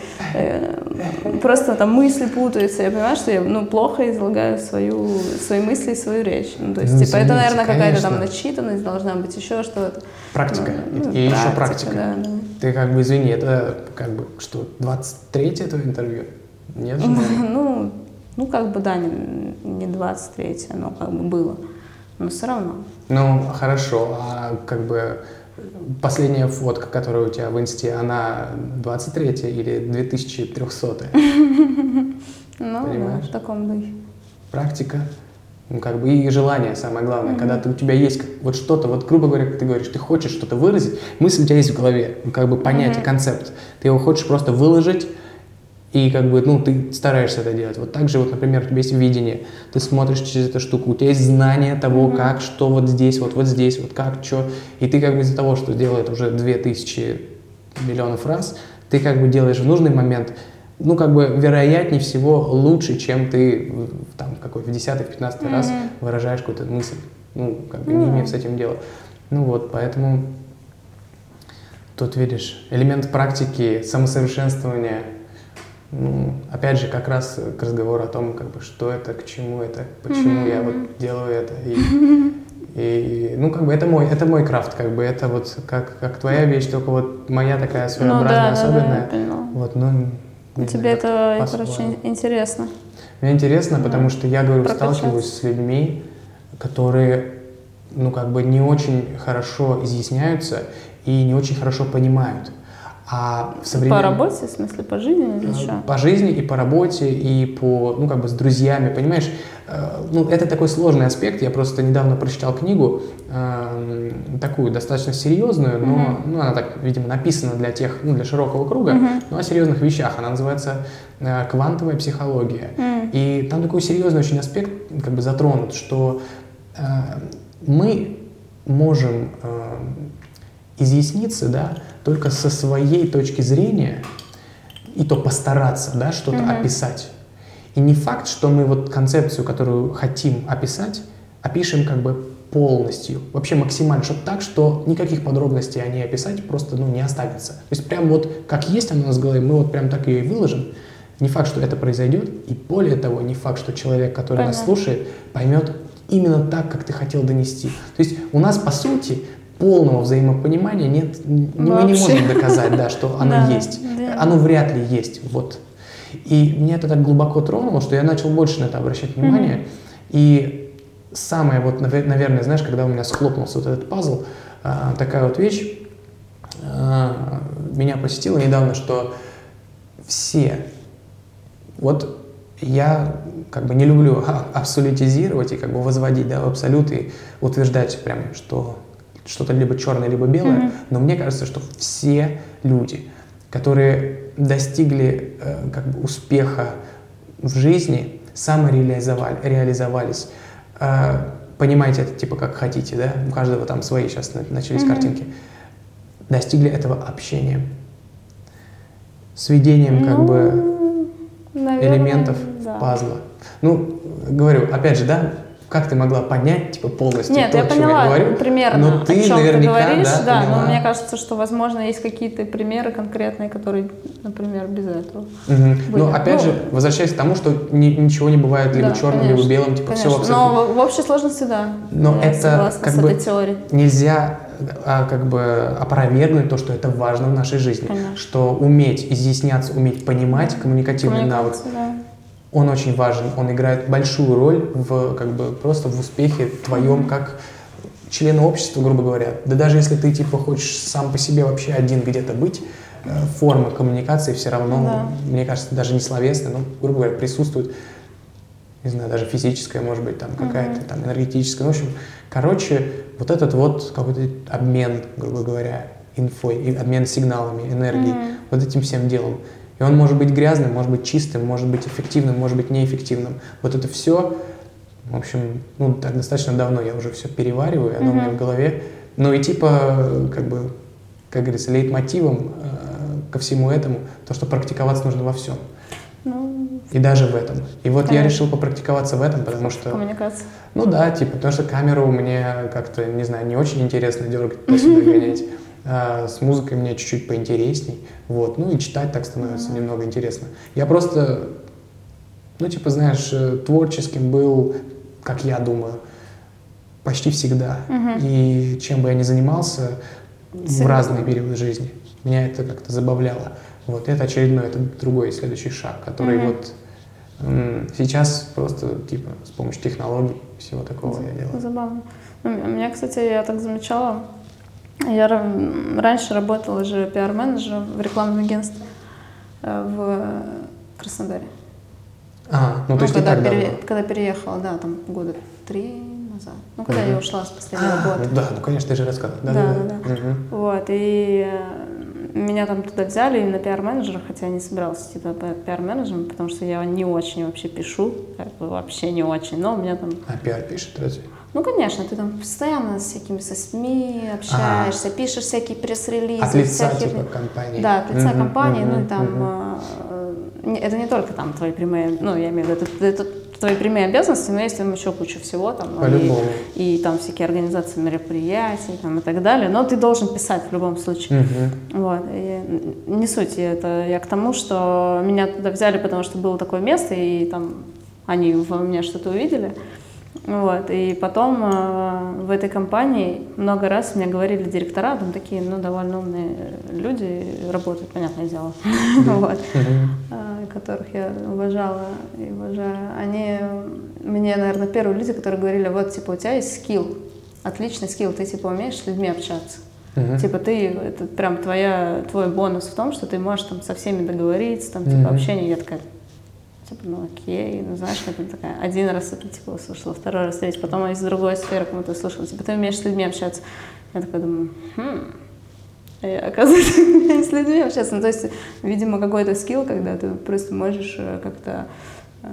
просто там мысли путаются. Я понимаю, что я, ну, плохо излагаю свою, свои мысли и свою речь. Ну, то есть, Ну, типа, это, извините, наверное, какая-то там начитанность должна быть, еще что-то. Практика. Ну, и еще практика, практика. да, да. Ты как бы, извини, это как бы, что, 23-е твое интервью? Нет же? Ну, ну, как бы, да, не, не 23 но как бы было. Но все равно. Ну, хорошо, а как бы последняя фотка, которая у тебя в инсте, она 23 или 2300 Ну, в таком духе. Практика, ну, как бы и желание самое главное. Когда ты, у тебя есть вот что-то, вот грубо говоря, как ты говоришь, ты хочешь что-то выразить, мысль у тебя есть в голове, ну, как бы понятие, концепт. Ты его хочешь просто выложить, И как бы, ну, ты стараешься это делать. Вот так же, вот, например, у тебя есть видение, ты смотришь через эту штуку, у тебя есть знание того, mm-hmm. как, что вот здесь, вот, вот здесь, вот как, что. И ты как бы из-за того, что делает уже 2000 миллионов раз, ты как бы делаешь в нужный момент, ну, как бы, вероятнее всего, лучше, чем ты там какой в десятый, в пятнадцатый mm-hmm. раз выражаешь какую-то мысль, ну, как бы, mm-hmm. не имея с этим дела. Ну вот, поэтому тут, видишь, элемент практики, самосовершенствования – ну, опять же, как раз к разговору о том, как бы, что это, к чему это, почему mm-hmm. я вот делаю это. И, и, ну, как бы, это мой, это мой крафт, как бы, это вот как, как твоя вещь, только вот моя такая своеобразная, ну, да, особенная. Да, да, вот, ну, Тебе это, это очень интересно. Мне интересно, да. потому что я, говорю, сталкиваюсь с людьми, которые, ну, как бы, не очень хорошо изъясняются и не очень хорошо понимают. А в современ... По работе, в смысле, по жизни или что? По жизни и по работе, и по, ну, как бы с друзьями, понимаешь? Э, ну, это такой сложный аспект. Я просто недавно прочитал книгу, э, такую достаточно серьезную, но mm-hmm. ну, она так, видимо, написана для тех, ну, для широкого круга, mm-hmm. но о серьезных вещах. Она называется э, «Квантовая психология». Mm-hmm. И там такой серьезный очень аспект как бы затронут, что э, мы можем э, изъясниться, да, только со своей точки зрения, и то постараться, да, что-то mm-hmm. описать. И не факт, что мы вот концепцию, которую хотим описать, опишем как бы полностью, вообще максимально, чтобы так, что никаких подробностей о ней описать просто ну, не останется. То есть прям вот как есть она у нас в голове, мы вот прям так ее и выложим. Не факт, что это произойдет, и более того, не факт, что человек, который Понятно. нас слушает, поймет именно так, как ты хотел донести. То есть у нас, по сути, полного взаимопонимания нет, Вообще. мы не можем доказать, да, что оно да, есть. Да. Оно вряд ли есть. Вот. И меня это так глубоко тронуло, что я начал больше на это обращать внимание. Mm-hmm. И самое вот, наверное, знаешь, когда у меня схлопнулся вот этот пазл, а, такая вот вещь а, меня посетила недавно, что все, вот я как бы не люблю абсолютизировать и как бы возводить да, в абсолют и утверждать прям, что что-то либо черное, либо белое, mm-hmm. но мне кажется, что все люди, которые достигли э, как бы успеха в жизни, самореализовали, реализовались, э, понимаете это типа как хотите, да, у каждого там свои сейчас начались mm-hmm. картинки, достигли этого общения, сведением как бы ну, наверное, элементов да. пазла. Ну, говорю, опять же, да, как ты могла понять, типа, полностью Нет, то, я о чем поняла, я говорю? примерно, но ты о чем наверняка, ты говоришь, да, да, поняла. но мне кажется, что, возможно, есть какие-то примеры конкретные, которые, например, без этого. Угу. Ну, опять ну, же, возвращаясь к тому, что ни, ничего не бывает либо да, черным, конечно, либо белым, типа, конечно. все абсолютно. Но в, в общей сложности, да. Но я это, как бы, теорией. нельзя а, как бы опровергнуть то, что это важно в нашей жизни. Конечно. Что уметь изъясняться, уметь понимать коммуникативный навык, да он очень важен, он играет большую роль в, как бы, просто в успехе твоем как члена общества, грубо говоря. Да даже если ты, типа, хочешь сам по себе вообще один где-то быть, э, форма коммуникации все равно, да. мне кажется, даже не словесная, но, грубо говоря, присутствует, не знаю, даже физическая, может быть, там какая-то, там, энергетическая. Ну, в общем, короче, вот этот вот какой-то обмен, грубо говоря, инфой, обмен сигналами, энергией, mm-hmm. вот этим всем делом. И он может быть грязным, может быть чистым, может быть эффективным, может быть неэффективным. Вот это все, в общем, ну, так достаточно давно я уже все перевариваю, оно mm-hmm. у меня в голове. Ну и типа, как бы, как говорится, лейтмотивом э, ко всему этому, то, что практиковаться нужно во всем. Ну, и даже в этом. И вот конечно. я решил попрактиковаться в этом, потому что... Коммуникация. Ну да, типа, потому что камеру мне как-то, не знаю, не очень интересно дергать, туда-сюда гонять. А с музыкой мне чуть-чуть поинтересней. Вот. Ну и читать так становится mm-hmm. немного интересно. Я просто, ну типа, знаешь, э, творческим был, как я думаю, почти всегда. Mm-hmm. И чем бы я ни занимался Всегда. в разные периоды жизни, меня это как-то забавляло. Вот это очередной, это другой следующий шаг, который mm-hmm. вот сейчас просто типа с помощью технологий всего такого Забавно. я делаю. Забавно. У меня, кстати, я так замечала, я раньше работала же пиар-менеджером в рекламном агентстве э, в Краснодаре. А, ну то есть ну, когда, не так пере... когда переехала, да, там года три назад. Ну, когда mm-hmm. я ушла с последнего а, года. Да, ну, конечно, ты же рассказывала. Да, да, да. да. Mm-hmm. Вот, и э, меня там туда взяли именно пиар-менеджера, хотя я не собиралась идти туда пиар-менеджером, потому что я не очень вообще пишу, как бы вообще не очень, но у меня там... А пиар пишет разве? Ну, конечно, ты там постоянно с всякими со СМИ общаешься, а, пишешь всякие пресс-релизы. От лица, всякие... типа, компании. Да, от лица угу, компании, угу, ну, и там... Угу. Это не только там твои прямые, ну, я имею в виду, это, это твои прямые обязанности, но есть там еще куча всего, там, и, и там всякие организации мероприятий там, и так далее, но ты должен писать в любом случае. Угу. Вот. И не суть, это я к тому, что меня туда взяли, потому что было такое место, и там они во мне что-то увидели. Вот, и потом э, в этой компании много раз мне говорили директора, там такие, ну, довольно умные люди работают, понятное дело, вот, э, которых я уважала и уважаю. Они мне, наверное, первые люди, которые говорили, вот, типа, у тебя есть скилл, отличный скилл, ты, типа, умеешь с людьми общаться. Uh-huh. Типа ты, это прям твоя, твой бонус в том, что ты можешь там со всеми договориться, там, типа, uh-huh. общение. Я такая, типа, ну окей, ну знаешь, как такая, один раз это типа услышала, второй раз, третий, потом из другой сферы кому-то услышала, типа, ты умеешь с людьми общаться. Я такая думаю, хм, а я, оказывается, умею с людьми общаться. Ну, то есть, видимо, какой-то скилл, когда ты просто можешь э, как-то э,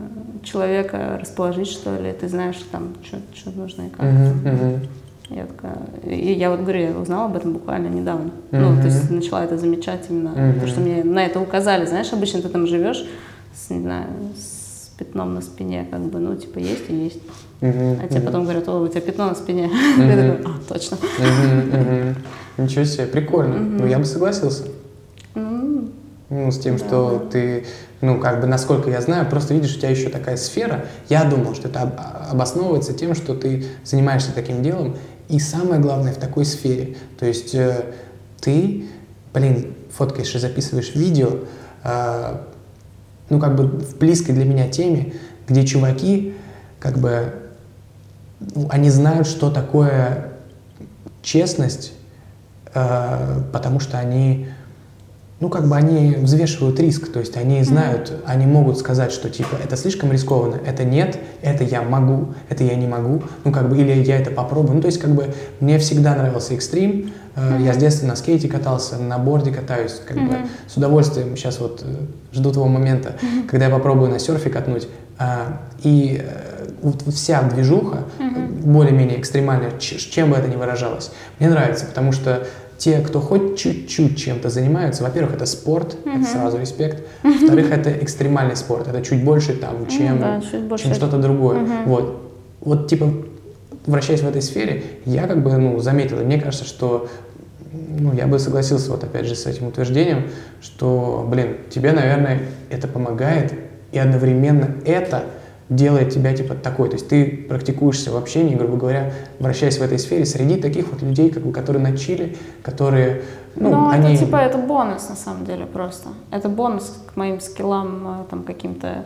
человека расположить, что ли, ты знаешь, там, что нужно и как. Uh-huh, uh-huh. Я такая, и я вот говорю, я узнала об этом буквально недавно. Uh-huh. Ну, то есть начала это замечать именно, uh-huh. то, что мне на это указали. Знаешь, обычно ты там живешь, с, не знаю, с пятном на спине, как бы, ну, типа, есть и есть. Uh-huh, а тебе uh-huh. потом говорят, о, у тебя пятно на спине. Uh-huh. Я такой, а, точно. Uh-huh, uh-huh. Ничего себе, прикольно. Uh-huh. Ну, я бы согласился. Uh-huh. Ну, с тем, да, что ты, ну, как бы, насколько я знаю, просто видишь, у тебя еще такая сфера. Я думал, что это обосновывается тем, что ты занимаешься таким делом. И самое главное в такой сфере, то есть э, ты, блин, фоткаешь и записываешь видео, э, ну, как бы в близкой для меня теме, где чуваки, как бы, ну, они знают, что такое честность, э, потому что они ну, как бы они взвешивают риск, то есть они знают, mm-hmm. они могут сказать, что типа это слишком рискованно, это нет, это я могу, это я не могу, ну, как бы, или я это попробую. Ну, то есть, как бы, мне всегда нравился экстрим, mm-hmm. я с детства на скейте катался, на борде катаюсь, как mm-hmm. бы, с удовольствием сейчас вот э, жду того момента, mm-hmm. когда я попробую на серфе катнуть, а, и э, вот вся движуха, mm-hmm. более-менее экстремальная, чем бы это ни выражалось, мне нравится, потому что те, кто хоть чуть-чуть чем-то занимаются, во-первых, это спорт, mm-hmm. это сразу респект, во-вторых, это экстремальный спорт, это чуть больше там, чем, mm, да, чуть больше. чем что-то другое. Mm-hmm. Вот. вот, типа, вращаясь в этой сфере, я как бы, ну, заметил, и мне кажется, что ну, я бы согласился вот опять же с этим утверждением, что, блин, тебе, наверное, это помогает, и одновременно это делает тебя типа такой. То есть ты практикуешься в общении, грубо говоря, вращаясь в этой сфере среди таких вот людей, как бы, которые на чили, которые, ну, ну они... это типа это бонус на самом деле просто. Это бонус к моим скиллам э, там каким-то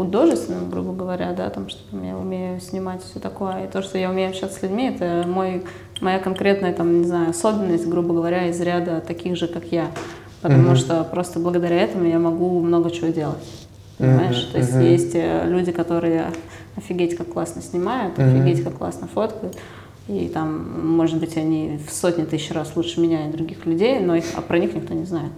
художественным, грубо говоря, да, там, что я умею снимать все такое, и то, что я умею общаться с людьми, это мой, моя конкретная, там, не знаю, особенность, грубо говоря, из ряда таких же, как я, потому mm-hmm. что просто благодаря этому я могу много чего делать. Понимаешь? Mm-hmm. То есть mm-hmm. есть э, люди, которые офигеть как классно снимают, mm-hmm. офигеть как классно фоткают. И там, может быть, они в сотни тысяч раз лучше меня и других людей, но их, а про них никто не знает.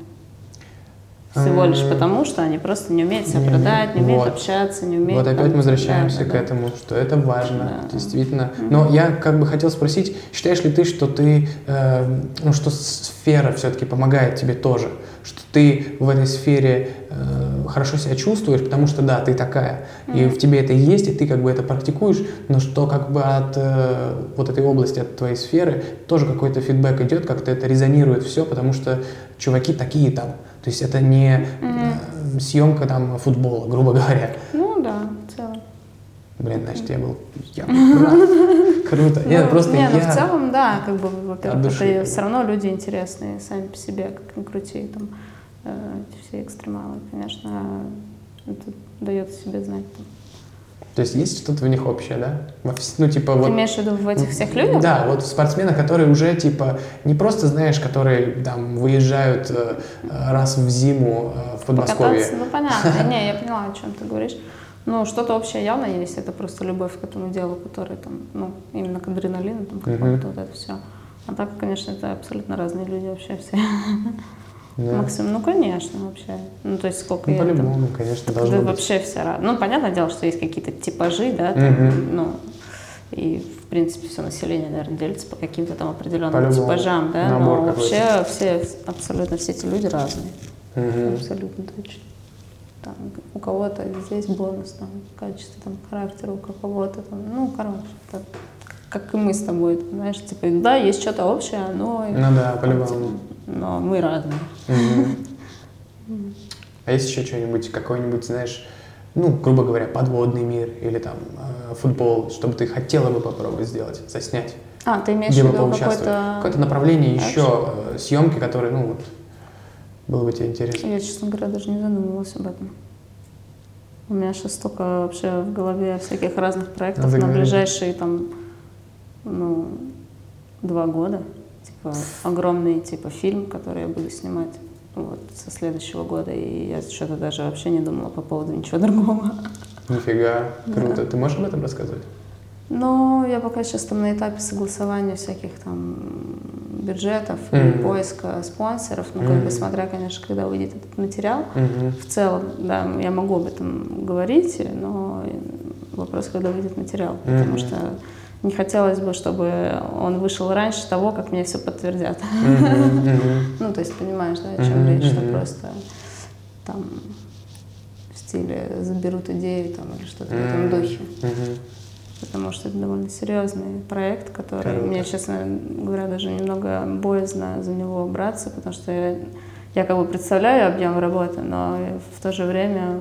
Всего лишь потому, что они просто не умеют себя продать, не умеют вот. общаться, не умеют... Вот опять там, мы возвращаемся да, к да, этому, что это важно, да. действительно. Но я как бы хотел спросить, считаешь ли ты, что ты, э, ну, что сфера все-таки помогает тебе тоже? Что ты в этой сфере э, хорошо себя чувствуешь, потому что да, ты такая, mm-hmm. и в тебе это есть, и ты как бы это практикуешь, но что как бы от э, вот этой области, от твоей сферы тоже какой-то фидбэк идет, как-то это резонирует все, потому что чуваки такие там. То есть это не mm-hmm. съемка там футбола, грубо говоря. Ну да, в целом. Блин, значит, я был, я. Круто. Ну, Нет, просто не, ну, я... ну в целом, да, как бы, во-первых, это все равно люди интересные сами по себе, как ни крути, там, э, все экстремалы, конечно, это дает себе знать. То есть есть что-то в них общее, да? Ну, типа, Ты вот, имеешь в виду в этих всех людях? Да, вот спортсмены, которые уже, типа, не просто, знаешь, которые там выезжают э, раз в зиму э, в Подмосковье. Покататься? Ну, понятно. Не, я поняла, о чем ты говоришь. Ну, что-то общее явно есть, это просто любовь к этому делу, которое там, ну, именно к адреналину, там, какому-то uh-huh. вот это все. А так, конечно, это абсолютно разные люди вообще все. Да. Максим, ну, конечно, вообще. Ну, то есть сколько Ну, я там... по-любому, конечно, Так должно быть. вообще все рады. Ну, понятное дело, что есть какие-то типажи, да, там, Мгм. ну, и, в принципе, все население, наверное, делится по каким-то там определенным По-любому. типажам, да, но вообще все, абсолютно все эти люди разные. Мгм. Абсолютно точно. Там, у кого-то здесь бонус, там, качество там, характера, у кого-то там, ну, короче, это как и мы с тобой, там, знаешь, типа, да, есть что-то общее, но, Ну да, по-любому. но мы разные. А есть еще что-нибудь, какой-нибудь, знаешь, ну, грубо говоря, подводный мир или там э, футбол, чтобы ты хотела бы попробовать сделать, заснять, А, ты имеешь в виду какой-то... Какое-то направление экшен? еще, э, съемки, которые, ну, вот, было бы тебе интересно. Я, честно говоря, даже не задумывалась об этом. У меня сейчас столько вообще в голове всяких разных проектов на Заговорили. ближайшие там, ну, два года. Типа огромный типа фильм, который я буду снимать вот, со следующего года. И я что-то даже вообще не думала по поводу ничего другого. Нифига, Да. круто. Ты можешь об этом рассказывать? Но я пока сейчас там на этапе согласования всяких там бюджетов и Мгм. поиска спонсоров. Ну, как Мгм. бы смотря, конечно, когда выйдет этот материал. Мгм. В целом, да, я могу об этом говорить, но вопрос, когда выйдет материал, потому Мгм. что не хотелось бы, чтобы он вышел раньше того, как мне все подтвердят. Ну, то есть, понимаешь, да, о чем речь, что просто там в стиле заберут идею там или что-то в этом духе. Потому что это довольно серьезный проект, который мне, честно говоря, даже немного боязно за него браться, потому что я, как бы представляю объем работы, но в то же время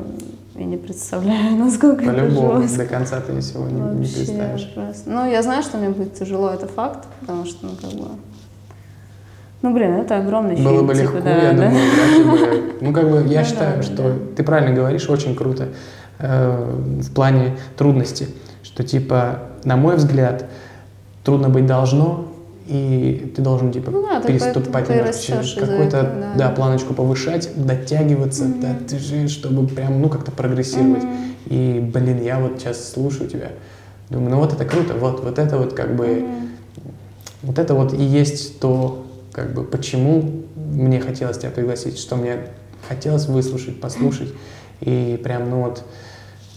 и не представляю, насколько это По-любому, жестко. до конца ты сегодня не, не Вообще представишь. просто. Ну, я знаю, что мне будет тяжело, это факт, потому что, ну, как бы... Ну, блин, это огромный Было фильм, бы типа, легко, да, я да. думаю, бы. Ну, как бы, я Ну считаю, да, что да. ты правильно говоришь, очень круто э, в плане трудности, что, типа, на мой взгляд, трудно быть должно, и ты должен, типа, Ну да, ты переступать ты немножко через какую-то, этого, да. да. планочку повышать, дотягиваться, Мгм. да, ты же, чтобы прям, ну, как-то прогрессировать. Мгм. И, блин, я вот сейчас слушаю тебя, думаю, ну, вот это круто, вот, вот это вот, как бы, Мгм. вот это вот и есть то, как бы, почему мне хотелось тебя пригласить, что мне хотелось выслушать, послушать. И прям, ну вот,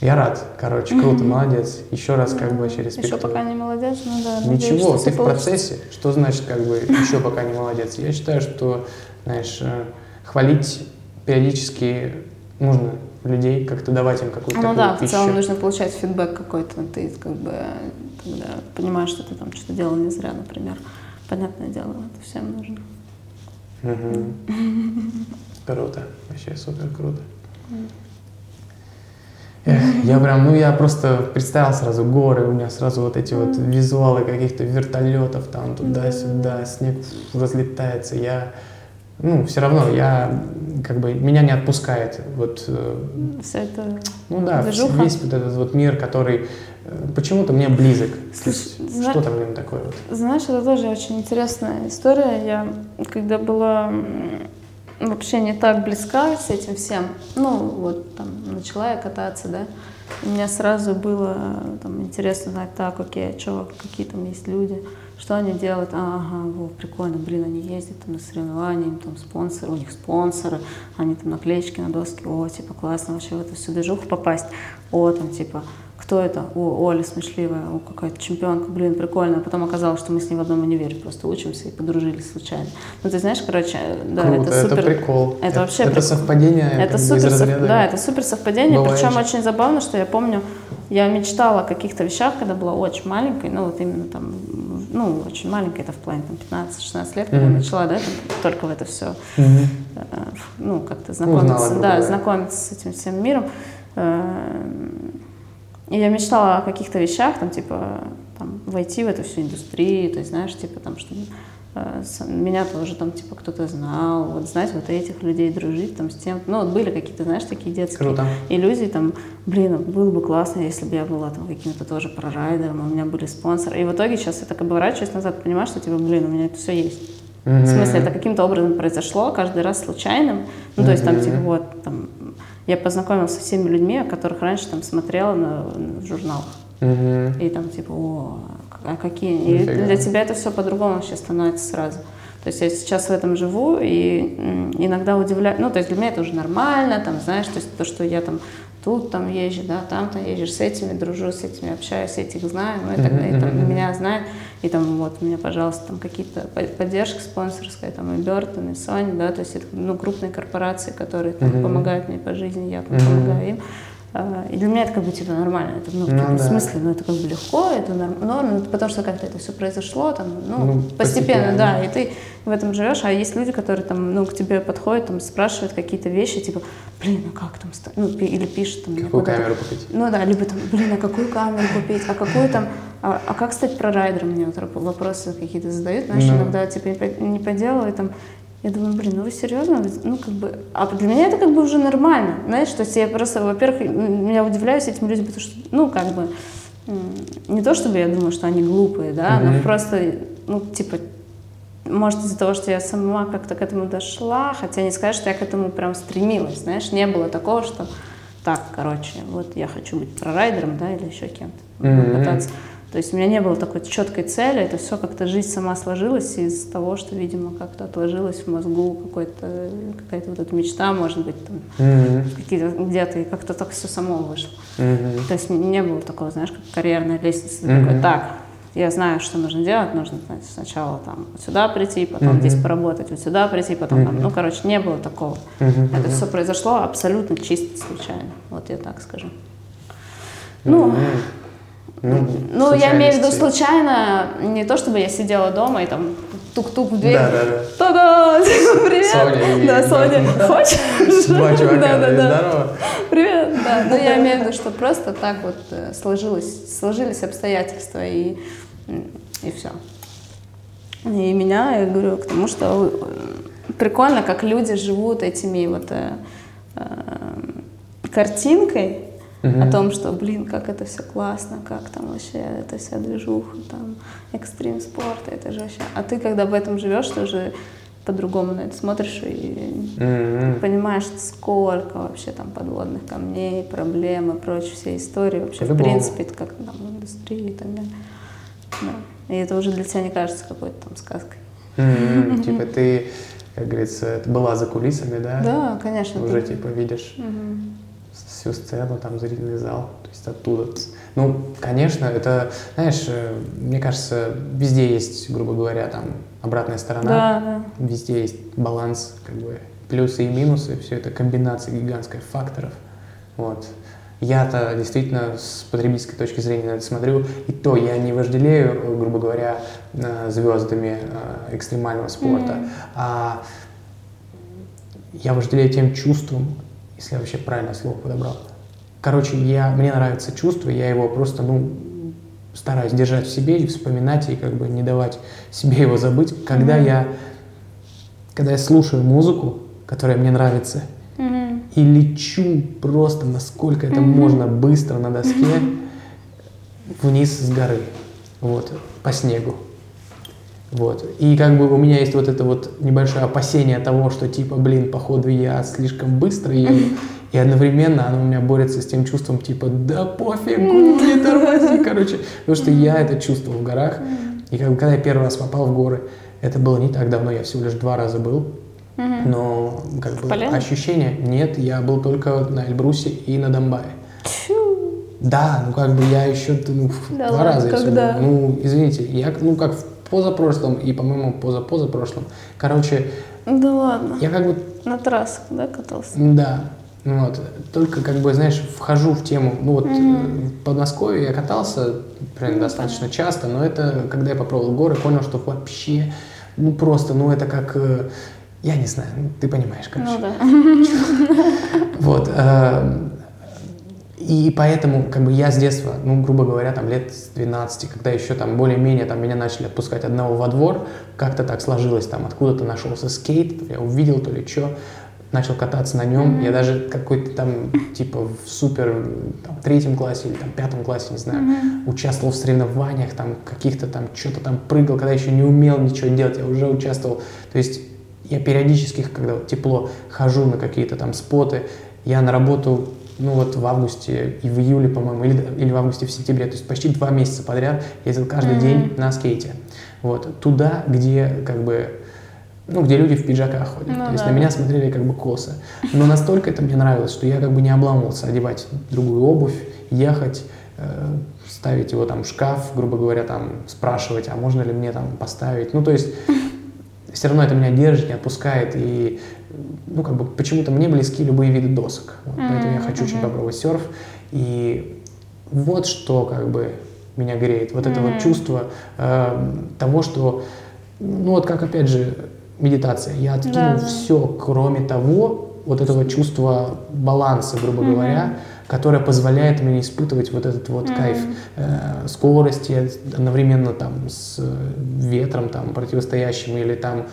я рад, короче, круто, молодец. Еще раз, как бы, Еще через респектую. пока не молодец, ну да. надеюсь, Ничего, что ты в получится. процессе. Что значит, как бы, еще пока не молодец? Я считаю, что, знаешь, э, хвалить периодически нужно людей, как-то давать им какую-то Ну такую да, в пищу. целом нужно получать фидбэк какой-то. Ты как бы тогда понимаешь, что ты там что-то делал не зря, например. Понятное дело, это всем нужно. Мгм. Круто, вообще супер круто. Эх, я прям, ну я просто представил сразу горы, у меня сразу вот эти вот визуалы каких-то вертолетов там туда-сюда, снег разлетается. Я, ну, все равно я, как бы, меня не отпускает вот, э, Все это... ну да, Движуха. весь вот этот вот мир, который э, почему-то мне близок. Слушай, зна- Что там в нем такое вот? Знаешь, это тоже очень интересная история. Я, когда была вообще не так близка с этим всем, ну, вот там начала я кататься, да, и мне сразу было там интересно знать, так, окей, а что, какие там есть люди, что они делают, ага, во, прикольно, блин, они ездят там на соревнования, им там спонсоры, у них спонсоры, они там наклеечки на доски, о, типа, классно вообще в эту всю движуху попасть, о, там, типа, кто это? О, Оля смешливая, о, какая-то чемпионка, блин, прикольно. А потом оказалось, что мы с ней в одном универе просто учимся и подружились случайно. Ну, ты знаешь, короче, да, Круто, это супер... прикол. это вообще Это прикол. совпадение Это супер, сов- да, это супер совпадение. Бывает Причем очень забавно, что я помню, я мечтала о каких-то вещах, когда была очень маленькой, ну вот именно там, ну очень маленькой, это в плане там 15-16 лет, когда Мгм. начала, да, там, только в это все Мгм. э, ну, как-то Узнала, знакомиться, грубо да, говоря. знакомиться с этим всем миром. И я мечтала о каких-то вещах, там, типа, там, войти в эту всю индустрию, то есть, знаешь, типа, там, чтобы э, меня тоже там, типа, кто-то знал, вот, знать вот этих людей, дружить там с тем. Ну, вот были какие-то, знаешь, такие детские Круто. иллюзии, там, блин, было бы классно, если бы я была там каким-то тоже прорайдером, у меня были спонсоры. И в итоге сейчас я так оборачиваюсь назад, понимаю, что, типа, блин, у меня это все есть. В смысле, это каким-то образом произошло, каждый раз случайным. Ну, то есть там, типа, вот, я познакомилась со всеми людьми, о которых раньше там смотрела на, в журналах. Мгм. И там, типа, о, а какие... И для тебя это все по-другому вообще становится сразу. То есть я сейчас в этом живу и иногда удивляю, ну, то есть для меня это уже нормально, там, знаешь, то есть то, что я там тут там езжу, да, там там езжу, с этими дружу, с этими общаюсь, этих знаю, ну и так далее, там меня знают, и там вот у меня, пожалуйста, там какие-то поддержка спонсорская, там и Бертон, и Sony, да, то есть это, ну, крупные корпорации, которые там, помогают мне по жизни, я там, помогаю им. А, и для меня это как бы типа нормально, это ну, ну да. смысле, ну это как бы легко, это норм, ну, потому что как-то это все произошло, там, ну, ну постепенно, постепенно, да, и ты в этом живешь, а есть люди, которые там, ну, к тебе подходят, там, спрашивают какие-то вещи, типа, блин, а как там, ну, или пишут там. Какую камеру купить? Ну да, либо там, блин, а какую камеру купить, а какую там, а, а как стать прорайдером, мне вот вопросы какие-то задают, знаешь, ну. иногда типа не по делу, и там, я думаю, блин, ну вы серьезно? Ну, как бы, а для меня это как бы уже нормально, знаешь, то есть я просто, во-первых, меня удивляюсь этим людям, потому что, ну, как бы, не то чтобы я думаю, что они глупые, да, mm-hmm. но просто, ну, типа, может, из-за того, что я сама как-то к этому дошла, хотя не сказать, что я к этому прям стремилась, знаешь, не было такого, что так, короче, вот я хочу быть прорайдером, да, или еще кем-то, mm-hmm. пытаться то есть у меня не было такой четкой цели, это все как-то жизнь сама сложилась из того, что, видимо, как-то отложилось в мозгу какой-то, какая-то вот эта мечта, может быть, там, mm-hmm. где-то, и как-то так все само вышло. Mm-hmm. То есть не было такого, знаешь, как карьерная лестница, mm-hmm. такой, так, я знаю, что нужно делать, нужно знаете, сначала там вот сюда прийти, потом mm-hmm. здесь поработать, вот сюда прийти, потом mm-hmm. там, ну, короче, не было такого. Mm-hmm. Это все произошло абсолютно чисто случайно, вот я так скажу. Mm-hmm. Ну, ну я имею в виду случайно, не то чтобы я сидела дома и там тук-тук в дверь. Да, да, да. Та-да! Привет! Соня. Да, Соня. Хочешь? Два чувака, да, да, да. здорово. Привет, да. Но я имею в виду, что просто так вот э, сложилось, сложились обстоятельства и, и все. И меня, я говорю, к тому, что э, прикольно, как люди живут этими вот э, э, картинкой, угу. о том, что, блин, как это все классно, как там вообще это вся движуха, там, экстрим спорт, это же вообще... А ты, когда в этом живешь, ты уже по-другому на это смотришь и mm-hmm. понимаешь, сколько вообще там подводных камней, проблем и прочие все истории вообще, в принципе, как там в индустрии и так далее. Да. И это уже для тебя не кажется какой-то там сказкой. Mm-hmm. Типа ты, как говорится, была за кулисами, да? Да, конечно. Уже типа видишь. Mm-hmm всю сцену, там зрительный зал, то есть оттуда. Ну, конечно, это, знаешь, э, мне кажется, везде есть, грубо говоря, там обратная сторона, да, да. везде есть баланс, как бы плюсы и минусы, все это комбинация гигантских факторов. Вот. Я-то действительно с потребительской точки зрения на это смотрю, и то я не вожделею, грубо говоря, звездами э, экстремального спорта, mm-hmm. а я вожделею тем чувством, если я вообще правильно слово подобрал. Короче, я, мне нравится чувство, я его просто, ну, стараюсь держать в себе и вспоминать, и как бы не давать себе его забыть. Когда mm-hmm. я, когда я слушаю музыку, которая мне нравится, mm-hmm. и лечу просто, насколько это mm-hmm. можно быстро на доске, mm-hmm. вниз с горы, вот, по снегу. Вот. И как бы у меня есть вот это вот небольшое опасение того, что типа, блин, походу я слишком быстро еду, и одновременно оно у меня борется с тем чувством типа, да пофигу, не тормози, короче. Потому что я это чувствовал в горах. И как бы, когда я первый раз попал в горы, это было не так давно, я всего лишь два раза был. Но как бы ощущение, нет, я был только на Эльбрусе и на Донбайе. Да, ну как бы я еще ну, да два ладно, раза. Когда? Ну, извините, я ну как в позапрошлом и, по-моему, позапозапрошлом. Короче... Да ладно. Я как бы... На трассах, да, катался? Да. Ну вот. Только, как бы, знаешь, вхожу в тему. Ну вот, mm-hmm. в Подмосковье я катался прям mm-hmm. достаточно часто, но это, когда я попробовал горы, понял, что вообще, ну просто, ну это как... Э, я не знаю, ты понимаешь, короче. Ну да. Вот. И поэтому как бы я с детства, ну, грубо говоря, там лет с 12, когда еще там более-менее там меня начали отпускать одного во двор, как-то так сложилось, там откуда-то нашелся скейт, я увидел то ли что, начал кататься на нем. Mm-hmm. Я даже какой-то там, типа, в супер там, третьем классе или там пятом классе, не знаю, mm-hmm. участвовал в соревнованиях, там, каких-то там, что-то там прыгал, когда еще не умел ничего делать, я уже участвовал. То есть я периодически, когда вот тепло, хожу на какие-то там споты, я на работу ну вот в августе и в июле, по-моему, или, или в августе, в сентябре, то есть почти два месяца подряд ездил каждый mm-hmm. день на скейте. Вот, туда, где как бы ну, где люди в пиджаках ходят. Ну То есть да, на меня смотрели как бы косо. Но настолько это мне нравилось, что я как бы не обламывался одевать другую обувь, ехать, э, ставить его там в шкаф, грубо говоря, там спрашивать, а можно ли мне там поставить. Ну, то есть все равно это меня держит, не отпускает. И, ну, как бы почему-то мне близки любые виды досок. Вот, поэтому я хочу очень мгм. попробовать серф. И вот что как бы меня греет. Вот это вот чувство э, того, что, ну вот как опять же медитация. Я откинул Да, да. все, кроме того, вот этого чувства баланса, грубо Мгм. говоря, которое позволяет мне испытывать вот этот вот Мгм. кайф э, скорости одновременно там с ветром там противостоящим или там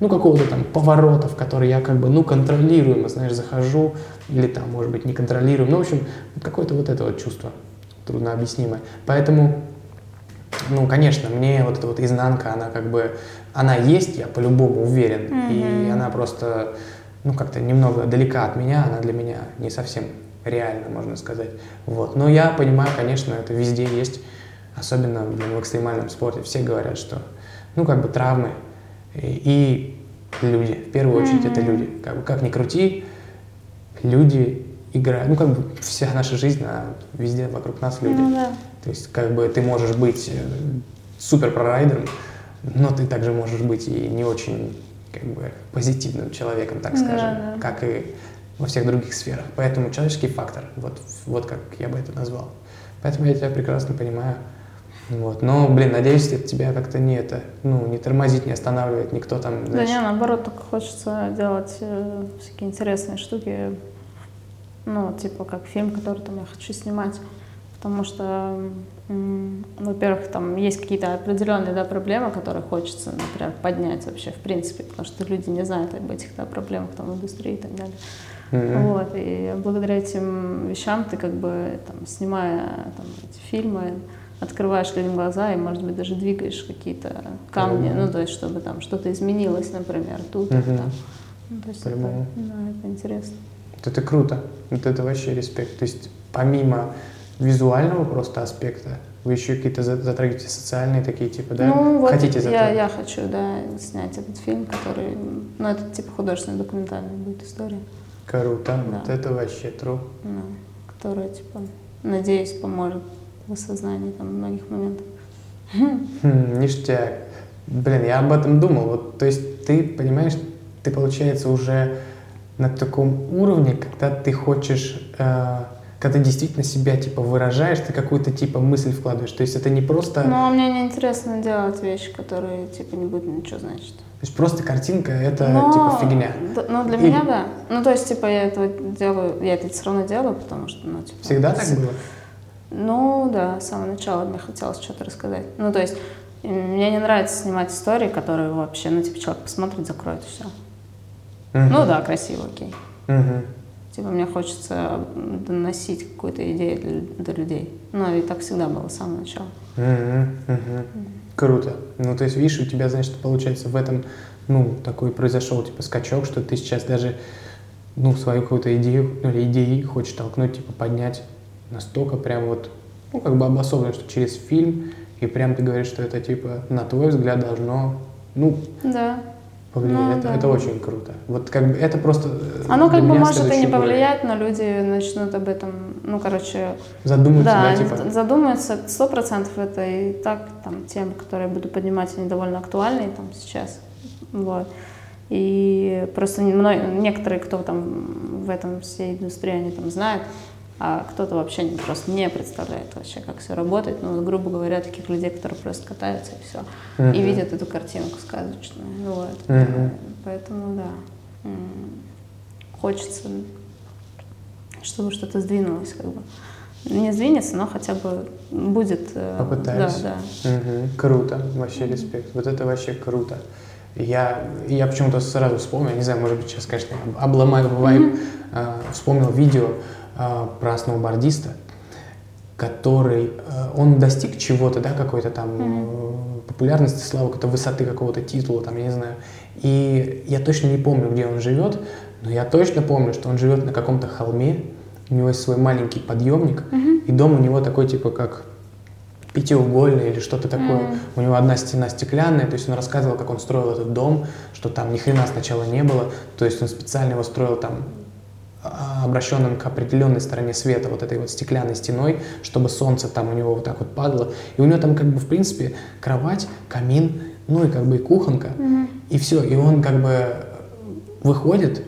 ну какого-то там поворота, в который я как бы ну контролируемо, знаешь, захожу или там может быть не контролируем, ну в общем какое-то вот это вот чувство трудно объяснимое. Поэтому ну, конечно, мне вот эта вот изнанка, она как бы, она есть, я по-любому уверен, и Мгм. она просто, ну, как-то немного далека от меня, она для меня не совсем реальна, можно сказать. Вот. Но я понимаю, конечно, это везде есть, особенно блин, в экстремальном спорте. Все говорят, что, ну, как бы травмы и, люди, в первую очередь это Мгм. люди. Как бы, как ни крути, люди играют, ну, как бы вся наша жизнь, она везде вокруг нас люди. Ну да. То есть, как бы ты можешь быть э, супер прорайдером, но ты также можешь быть и не очень как бы позитивным человеком, так Да, скажем, да. как и во всех других сферах. Поэтому человеческий фактор, вот, вот как я бы это назвал. Поэтому я тебя прекрасно понимаю. Вот. Но, блин, надеюсь, это тебя как-то не это, ну, не тормозит, не останавливает, никто там, Да знаешь, не, наоборот, только хочется делать э, всякие интересные штуки. Ну, типа как фильм, который там я хочу снимать. Потому что, м, во-первых, там есть какие-то определенные да, проблемы, которые хочется, например, поднять вообще в принципе, потому что люди не знают об этих да, проблемах там, в индустрии и так далее. Мгм. Вот, и благодаря этим вещам ты как бы там, снимая там, эти фильмы, открываешь людям глаза и, может быть, даже двигаешь какие-то камни, По-любому. ну, то есть, чтобы там что-то изменилось, например, тут Мгм. там. Ну, то есть это, да, это интересно. Вот это круто. Вот это вообще респект. То есть помимо визуального просто аспекта, вы еще какие-то за- затрагиваете социальные такие, типа, да? Ну, вот Хотите я, затрагивать? я хочу, да, снять этот фильм, который, ну, это типа художественная документальная будет история, Круто. Да. Вот это вообще true. ну, которая, типа, надеюсь, поможет в осознании там многих моментов. Хм, ништяк. Блин, я об этом думал. Вот, то есть ты, понимаешь, ты, получается, уже на таком уровне, когда ты хочешь, э, когда ты действительно себя, типа, выражаешь, ты какую-то, типа, мысль вкладываешь. То есть это не просто... Но мне не интересно делать вещи, которые, типа, не будут ничего значить. То есть просто картинка — это, Но- типа, фигня. да, ну, для Или- меня, да. Ну, то есть, типа, я это делаю, я это все равно делаю, потому что, ну, типа... Всегда так было? Ну, да, с самого начала мне хотелось что-то рассказать. Ну, то есть, мне не нравится снимать истории, которые вообще, ну, типа, человек посмотрит, закроет и все. Мгм. Ну, да, красиво, окей. Мгм. Типа, мне хочется доносить какую-то идею для, до людей. Ну, и так всегда было с самого начала. Мгм. Круто. Ну, то есть, видишь, у тебя, значит, получается, в этом, ну, такой произошел, типа, скачок, что ты сейчас даже, ну, свою какую-то идею, ну, или идеи хочешь толкнуть, типа, поднять настолько прям вот, ну, как бы обособленно, что через фильм, и прям ты говоришь, что это, типа, на твой взгляд должно, ну, Да. повлиять. Ну, это, да. это очень круто. Вот как бы это просто э, Оно как бы может и не уровень. повлиять, но люди начнут об этом, ну, короче, Задуматься, да, да, типа, задумаются, сто процентов это и так, там, темы, которые я буду поднимать, они довольно актуальны там сейчас, вот. И просто некоторые, кто там в этом всей индустрии, они там знают, а кто-то вообще не- просто не представляет вообще, как все работает. Ну, грубо говоря, таких людей, которые просто катаются и все, и Мгм. видят эту картинку сказочную, вот. Мгм. Поэтому, да, хочется, чтобы что-то сдвинулось, как бы. Не сдвинется, но хотя бы будет... э, Попытались. Да, да. Мгм. Круто, вообще респект. Вот это вообще круто. Я, я почему-то сразу вспомнил, не знаю, может быть, сейчас, конечно, обломаю вайб, а, вспомнил видео про сноубордиста, который, а, он достиг чего-то, да, какой-то там э, популярности, славы, какой-то высоты какого-то титула, там, я не знаю. И я точно не помню, где он живет, но я точно помню, что он живет на каком-то холме, у него есть свой маленький подъемник, и дом у него такой, типа, как пятиугольный или что-то такое. Мгм. У него одна стена стеклянная, то есть он рассказывал, как он строил этот дом, что там ни хрена сначала не было, то есть он специально его строил там а, обращенным к определенной стороне света, вот этой вот стеклянной стеной, чтобы солнце там у него вот так вот падало. И у него там как бы в принципе кровать, камин, ну и как бы и кухонка, и все. И он как бы выходит,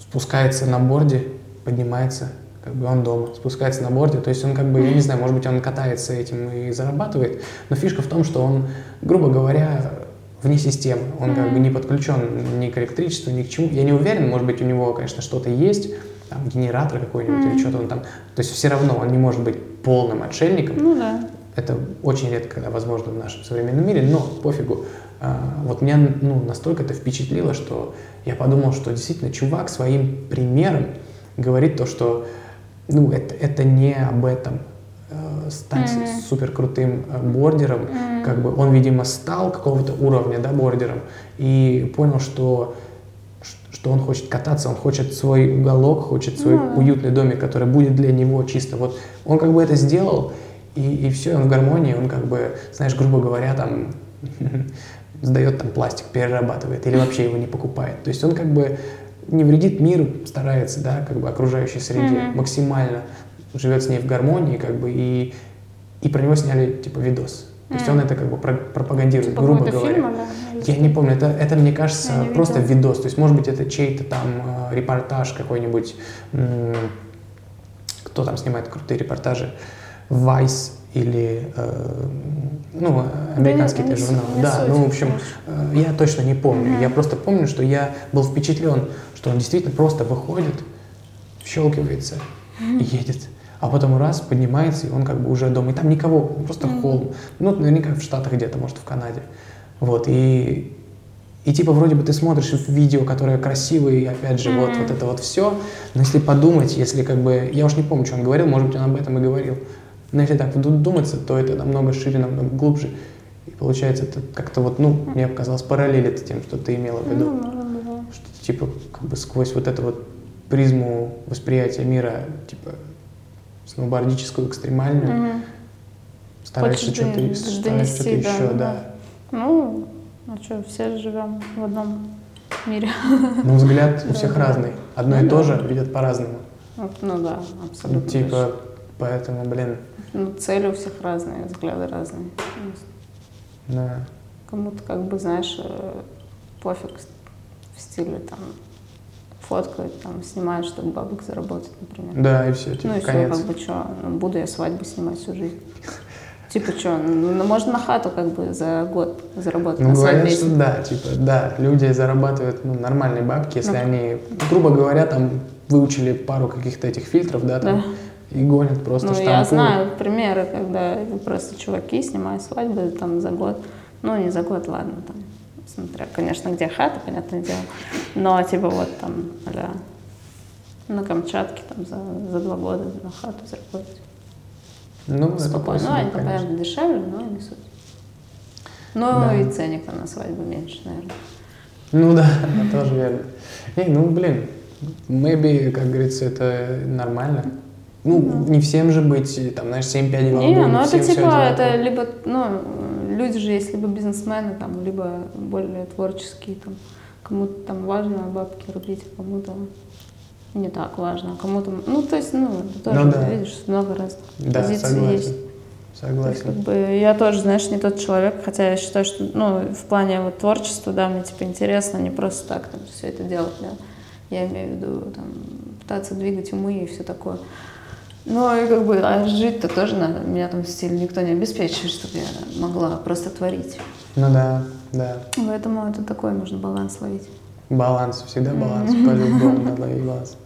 спускается на борде, поднимается, как бы он дома, спускается на борде, то есть он как бы, я не знаю, может быть, он катается этим и зарабатывает, но фишка в том, что он, грубо говоря, вне системы, он как бы не подключен ни к электричеству, ни к чему. Я не уверен, может быть, у него, конечно, что-то есть, там, генератор какой-нибудь или что-то он там, то есть все равно он не может быть полным отшельником, Ну да. это очень редко возможно в нашем современном мире, но пофигу. А, Вот меня ну, настолько это впечатлило, что я подумал, что действительно чувак своим примером говорит то, что ну, это, это не об этом стать Мгм. супер крутым бордером. Мгм. Как бы он, видимо, стал какого-то уровня да, бордером и понял, что что он хочет кататься, он хочет свой уголок, хочет свой Ну да. уютный домик, который будет для него чисто. Вот он как бы это сделал, и, и все, он в гармонии, он как бы, знаешь, грубо говоря, там сдает там пластик, перерабатывает или вообще его не покупает. То есть он как бы не вредит миру, старается, да, как бы окружающей среде Мгм. максимально живет с ней в гармонии, как бы и и про него сняли типа видос. То есть Мгм. он это как бы про- пропагандирует, Типа грубо говоря. фильм, или- или Я не помню, это, это мне кажется Я просто видела. видос. То есть, может быть, это чей-то там э, репортаж какой-нибудь. Кто там снимает крутые репортажи? Vice или э, ну, Да не журналы. суть, не Да, суть, ну, в общем, э, я точно не помню. Мгм. Я просто помню, что я был впечатлен, что он действительно просто выходит, щелкивается и едет. А потом раз, поднимается, и он как бы уже дома. И там никого, просто Мгм. холм. Ну, наверняка в Штатах где-то, может, в Канаде. Вот, и, и типа вроде бы ты смотришь видео, которое красивое, и опять же, вот, Мгм. вот это вот все. Но если подумать, если как бы, я уж не помню, что он говорил, может быть, он об этом и говорил. Но если так ду- думаться, то это намного шире, намного глубже. И получается, это как-то вот, ну, мне показалось, параллелит с тем, что ты имела в виду. Да. Что типа как бы сквозь вот эту вот призму восприятия мира, типа сноубордическую, экстремальную, Мгм. стараешься что-то, стараешься что-то да, еще, да. Ну, а что, все живем в одном мире. Но взгляд у всех да. разный. Одно Ну и то же видят по-разному. Ну да, абсолютно. Типа, поэтому, блин, Ну, цели у всех разные, взгляды разные. Ну, да. Кому-то, как бы, знаешь, э, пофиг в стиле там фоткают, там, снимают, чтобы бабок заработать, например. Да, и все, типа, ну и все, конец. как бы, что, буду я свадьбу снимать всю жизнь. Типа, что, ну, можно на хату, как бы, за год заработать Ну, на говорят, свадьбе. что да, типа, да, люди зарабатывают ну, нормальные бабки, если Ну. они, грубо говоря, там выучили пару каких-то этих фильтров, да, там, Да. и гонят просто Ну, штампуют. я знаю примеры, когда просто чуваки снимают свадьбы там за год. Ну, не за год, ладно, там, смотря, конечно, где хата, понятное дело. Но, типа, вот там, а на Камчатке там за, за два года на хату заработать. Ну, Спокойно. Ну, они, конечно. понятно, дешевле, но не суть. Ну, Да. и ценник на свадьбу меньше, наверное. Ну да, тоже верно. Не, ну блин, maybe, как говорится, это нормально. Ну, не всем же быть, там, знаешь, 7 пядей во лбу, Не, ну это типа, это либо, ну, люди же есть либо бизнесмены, там, либо более творческие, там, кому-то там важно бабки рубить, а кому-то не так важно, а кому-то, ну, то есть, ну, это тоже, Ну да. видишь, много разных Да, позиций согласен. есть. То есть, как Согласен. бы, я тоже, знаешь, не тот человек, хотя я считаю, что, ну, в плане вот творчества, да, мне, типа, интересно не просто так там все это делать, да. Я имею в виду, там, пытаться двигать умы и все такое. Ну, и как бы, а жить-то тоже надо. Меня там стиль никто не обеспечивает, чтобы я могла просто творить. Ну да, да. Поэтому это такой нужно баланс ловить. Баланс, всегда баланс, по-любому надо ловить баланс.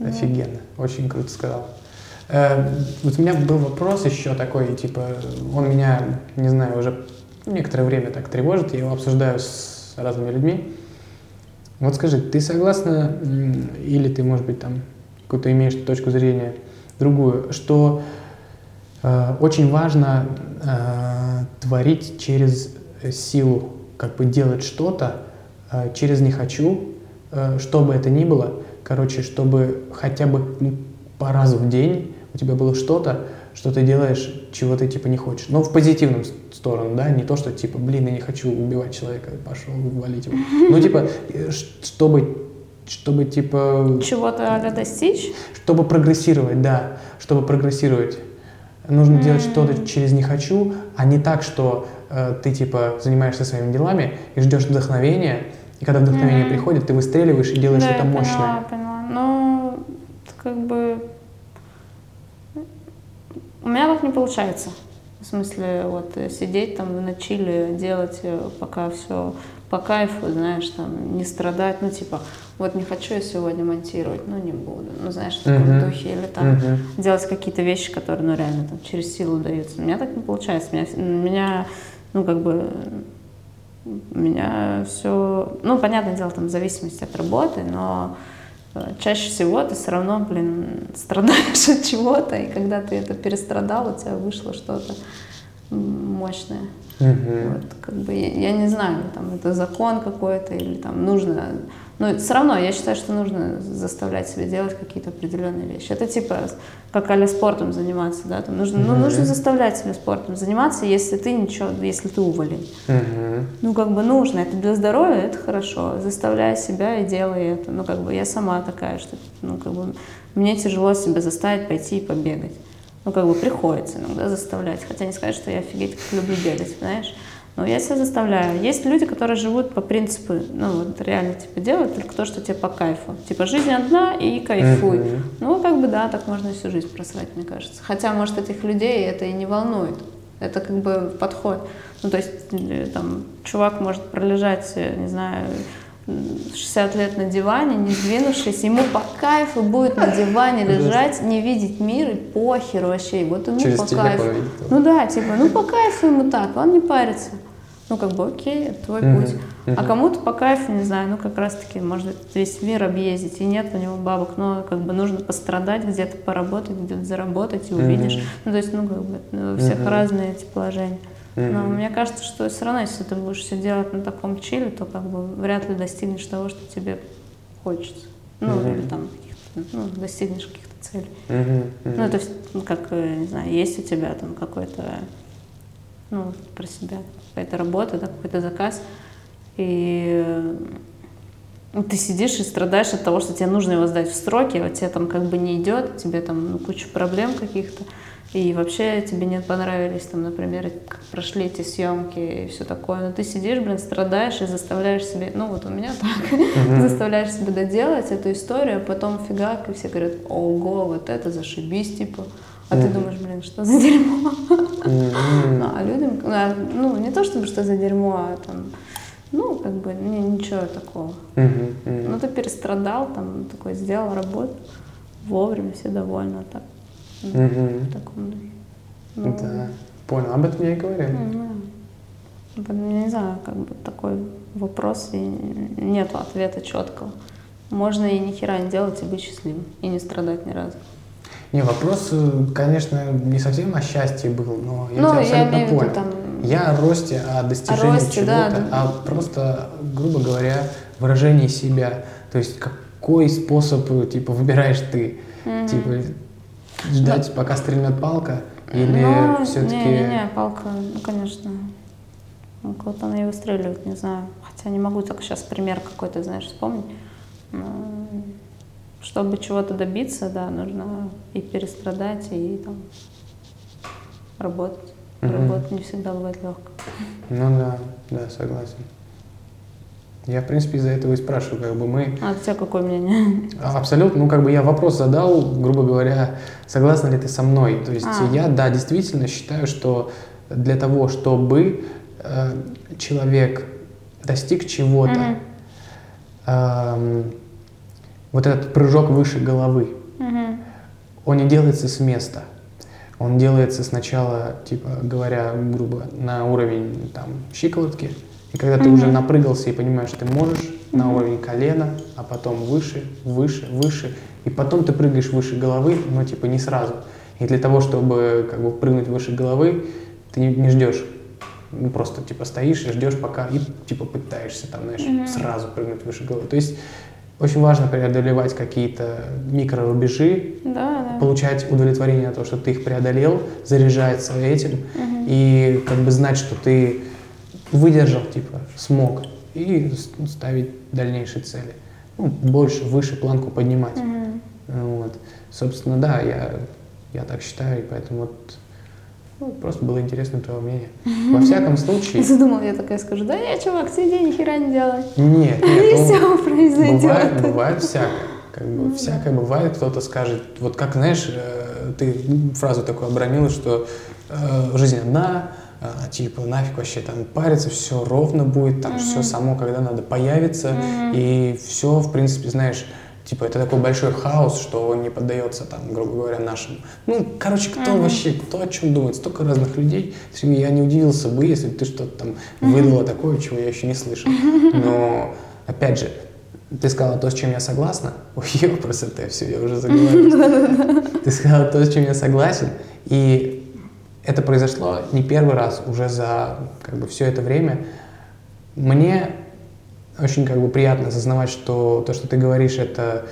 Офигенно, очень круто сказал. Э, Вот у меня был вопрос еще такой, типа, он меня, не знаю, уже некоторое время так тревожит, я его обсуждаю с разными людьми. Вот скажи, ты согласна, или ты, может быть, там какую-то имеешь точку зрения другую, что э, очень важно э, творить через силу, как бы делать что-то э, через не хочу, э, что бы это ни было, короче, чтобы хотя бы ну, по разу в день у тебя было что-то, что ты делаешь, чего ты типа не хочешь. Но в позитивном сторону, да, не то, что типа, блин, я не хочу убивать человека, пошел валить его. Ну, типа, э, чтобы, чтобы типа, Чего-то достичь? чтобы прогрессировать, да, чтобы прогрессировать. Нужно делать что-то через не хочу, а не так, что э, ты типа занимаешься своими делами и ждешь вдохновения, и когда вдохновение Мгм. приходит, ты выстреливаешь и делаешь да, что-то мощное. Поняла, поняла. Ну, как бы... У меня так не получается. В смысле, вот э, сидеть там на чиле, делать э, пока все по кайфу, знаешь, там, не страдать, ну, типа, вот не хочу я сегодня монтировать, ну, не буду, ну, знаешь, в таком Мгм. духе, или там Мгм. делать какие-то вещи, которые, ну, реально там через силу даются. У меня так не получается. Меня, меня ну, как бы, у меня все, ну, понятное дело, там, в зависимости от работы, но чаще всего ты все равно, блин, страдаешь от чего-то, и когда ты это перестрадал, у тебя вышло что-то мощное. Мгм. Вот, как бы, я, я не знаю, там, это закон какой-то или там нужно... Но все равно я считаю, что нужно заставлять себя делать какие-то определенные вещи. Это типа как а спортом заниматься, да, там нужно, ну, Мгм. нужно заставлять себя спортом заниматься, если ты ничего, если ты уволен. Мгм. Ну, как бы нужно, это для здоровья, это хорошо. Заставляй себя и делай это. Ну, как бы я сама такая, что, ну, как бы мне тяжело себя заставить пойти и побегать. Ну, как бы приходится иногда заставлять. Хотя не сказать, что я офигеть как люблю бегать, знаешь. Но я себя заставляю. Есть люди, которые живут по принципу, ну, вот реально, типа, делают только то, что тебе по кайфу. Типа, жизнь одна и кайфуй. Мгм. Ну, как бы, да, так можно всю жизнь просрать, мне кажется. Хотя, может, этих людей это и не волнует. Это как бы подход. Ну, то есть, э, там, чувак может пролежать, э, не знаю, м, 60 лет на диване, не сдвинувшись, ему по кайфу будет на диване лежать, не видеть мир и похер вообще, вот ему Через по кайфу. Ну да, типа, ну по кайфу ему так, он не парится. Ну как бы окей, это твой Мгм, путь. А мгм. кому-то по кайфу, не знаю, ну как раз таки, может весь мир объездить, и нет у него бабок, но как бы нужно пострадать, где-то поработать, где-то заработать, и увидишь. Мгм. Ну то есть, ну как бы, ну, у всех Мгм. разные эти положения. Но Мгм. мне кажется, что все равно, если ты будешь все делать на таком чиле, то как бы вряд ли достигнешь того, что тебе хочется. Ну, Мгм. или там каких-то, ну, достигнешь каких-то целей. Мгм. Мгм. Ну, это вс- ну, как, э, не знаю, есть у тебя там какой-то, ну, про себя, какая-то работа, да, какой-то заказ, и э, ты сидишь и страдаешь от того, что тебе нужно его сдать в сроки, а тебе там как бы не идет, тебе там ну, куча проблем каких-то, и вообще тебе не понравились, там, например, как прошли эти съемки и все такое, но ты сидишь, блин, страдаешь и заставляешь себе, ну вот у меня так, заставляешь себя доделать эту историю, а потом фигак, и все говорят, ого, вот это зашибись, типа. А ты думаешь, блин, что за дерьмо? А людям, а, ну, не то чтобы что за дерьмо, а там, ну, как бы, не, ничего такого. Ну, ты перестрадал, там, такой, сделал работу вовремя, все довольны, а так, ну, в таком духе. Ну, Да, понял. Об этом я и говорил. ну, Я не знаю, как бы такой вопрос, и нет ответа четкого. Можно и ни хера не делать, и быть счастливым, и не страдать ни разу. Не, вопрос, э, конечно, не совсем о счастье был, но я ну, тебя я абсолютно имею в виду понял. там... Я о росте, о достижении росте, да, чего-то, да. а просто, грубо говоря, выражение себя. То есть какой способ, э, типа, выбираешь ты? Мгм. Типа, ждать, пока стрельнет палка? Или ну, все-таки... Не-не-не, палка, ну, конечно, ну, кого-то она и выстреливает, не знаю. Хотя не могу только сейчас пример какой-то, знаешь, вспомнить. Но чтобы чего-то добиться, да, нужно и перестрадать, и там работать. Мгм. Работа не всегда бывает легко. Ну да, да, согласен. Я, в принципе, из-за этого и спрашиваю, как бы мы... А у тебя какое мнение? А, Абсолютно, ну как бы я вопрос задал, грубо говоря, согласна ли ты со мной? То есть А. я, да, действительно считаю, что для того, чтобы э, человек достиг чего-то, Мгм. эм, вот этот прыжок выше головы, Мгм. он не делается с места. Он делается сначала, типа говоря, грубо, на уровень там щиколотки, и когда ты уже напрыгался и понимаешь, что ты можешь на Мгм. уровень колена, а потом выше, выше, выше, и потом ты прыгаешь выше головы, но типа не сразу. И для того, чтобы как бы прыгнуть выше головы, ты не, не ждешь, ну, просто типа стоишь и ждешь пока и типа пытаешься там, знаешь, Мгм. сразу прыгнуть выше головы. То есть очень важно преодолевать какие-то микрорубежи, Да, да. получать удовлетворение от того, что ты их преодолел, заряжаться этим и как бы знать, что ты выдержал, типа, смог, и ставить дальнейшие цели. Ну, больше, выше планку поднимать. Мгм. Вот. Собственно, да, я, я так считаю, и поэтому вот ну, просто было интересно твое мнение. Во всяком случае, Задумал, я такая скажу, да не, чувак, сиди, ни хера не делай. нет, И нет, ну, все произойдет. Бывает, бывает всякое. Как бы Ну да. всякое бывает, кто-то скажет, вот как, знаешь, э, ты фразу такую обронила, что э, жизнь одна, а, типа нафиг вообще там париться, все ровно будет, там все само, когда надо появится, и все, в принципе, знаешь, типа это такой большой хаос, что он не поддается там, грубо говоря, нашему. Ну, короче, кто вообще, кто о чем думает, столько разных людей. Я не удивился бы, если бы ты что-то там выдала такое, чего я еще не слышал. Но, опять же, ты сказала то, с чем я согласна. Ой, ёпрос это все, я уже заговорился. Ты сказала то, с чем я согласен. И это произошло не первый раз, уже за как бы все это время. Мне очень как бы приятно осознавать, что то, что ты говоришь, это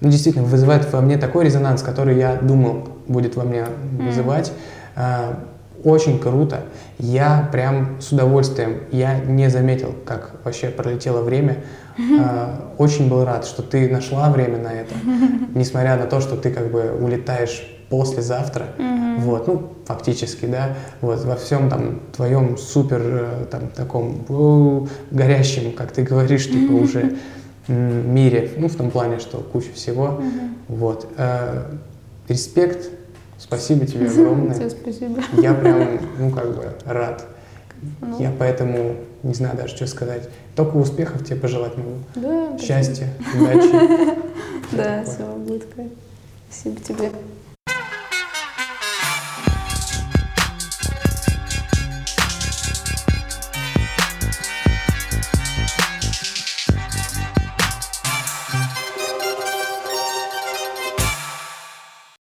ну, действительно вызывает во мне такой резонанс, который я думал будет во мне вызывать. А, Очень круто. Я прям с удовольствием, я не заметил, как вообще пролетело время. А, Очень был рад, что ты нашла время на это, несмотря на то, что ты как бы улетаешь послезавтра, вот, ну, фактически, да, вот, во всем там твоем супер, э, там, таком горящем, как ты говоришь, типа, уже мире, ну, в том плане, что куча всего, вот. Э, Респект, спасибо тебе огромное. Тебе спасибо. Я прям, ну, как бы рад. Ну. Я поэтому не знаю даже, что сказать. Только успехов тебе пожелать могу. Да. Счастья, удачи. Да, все будет. Спасибо тебе.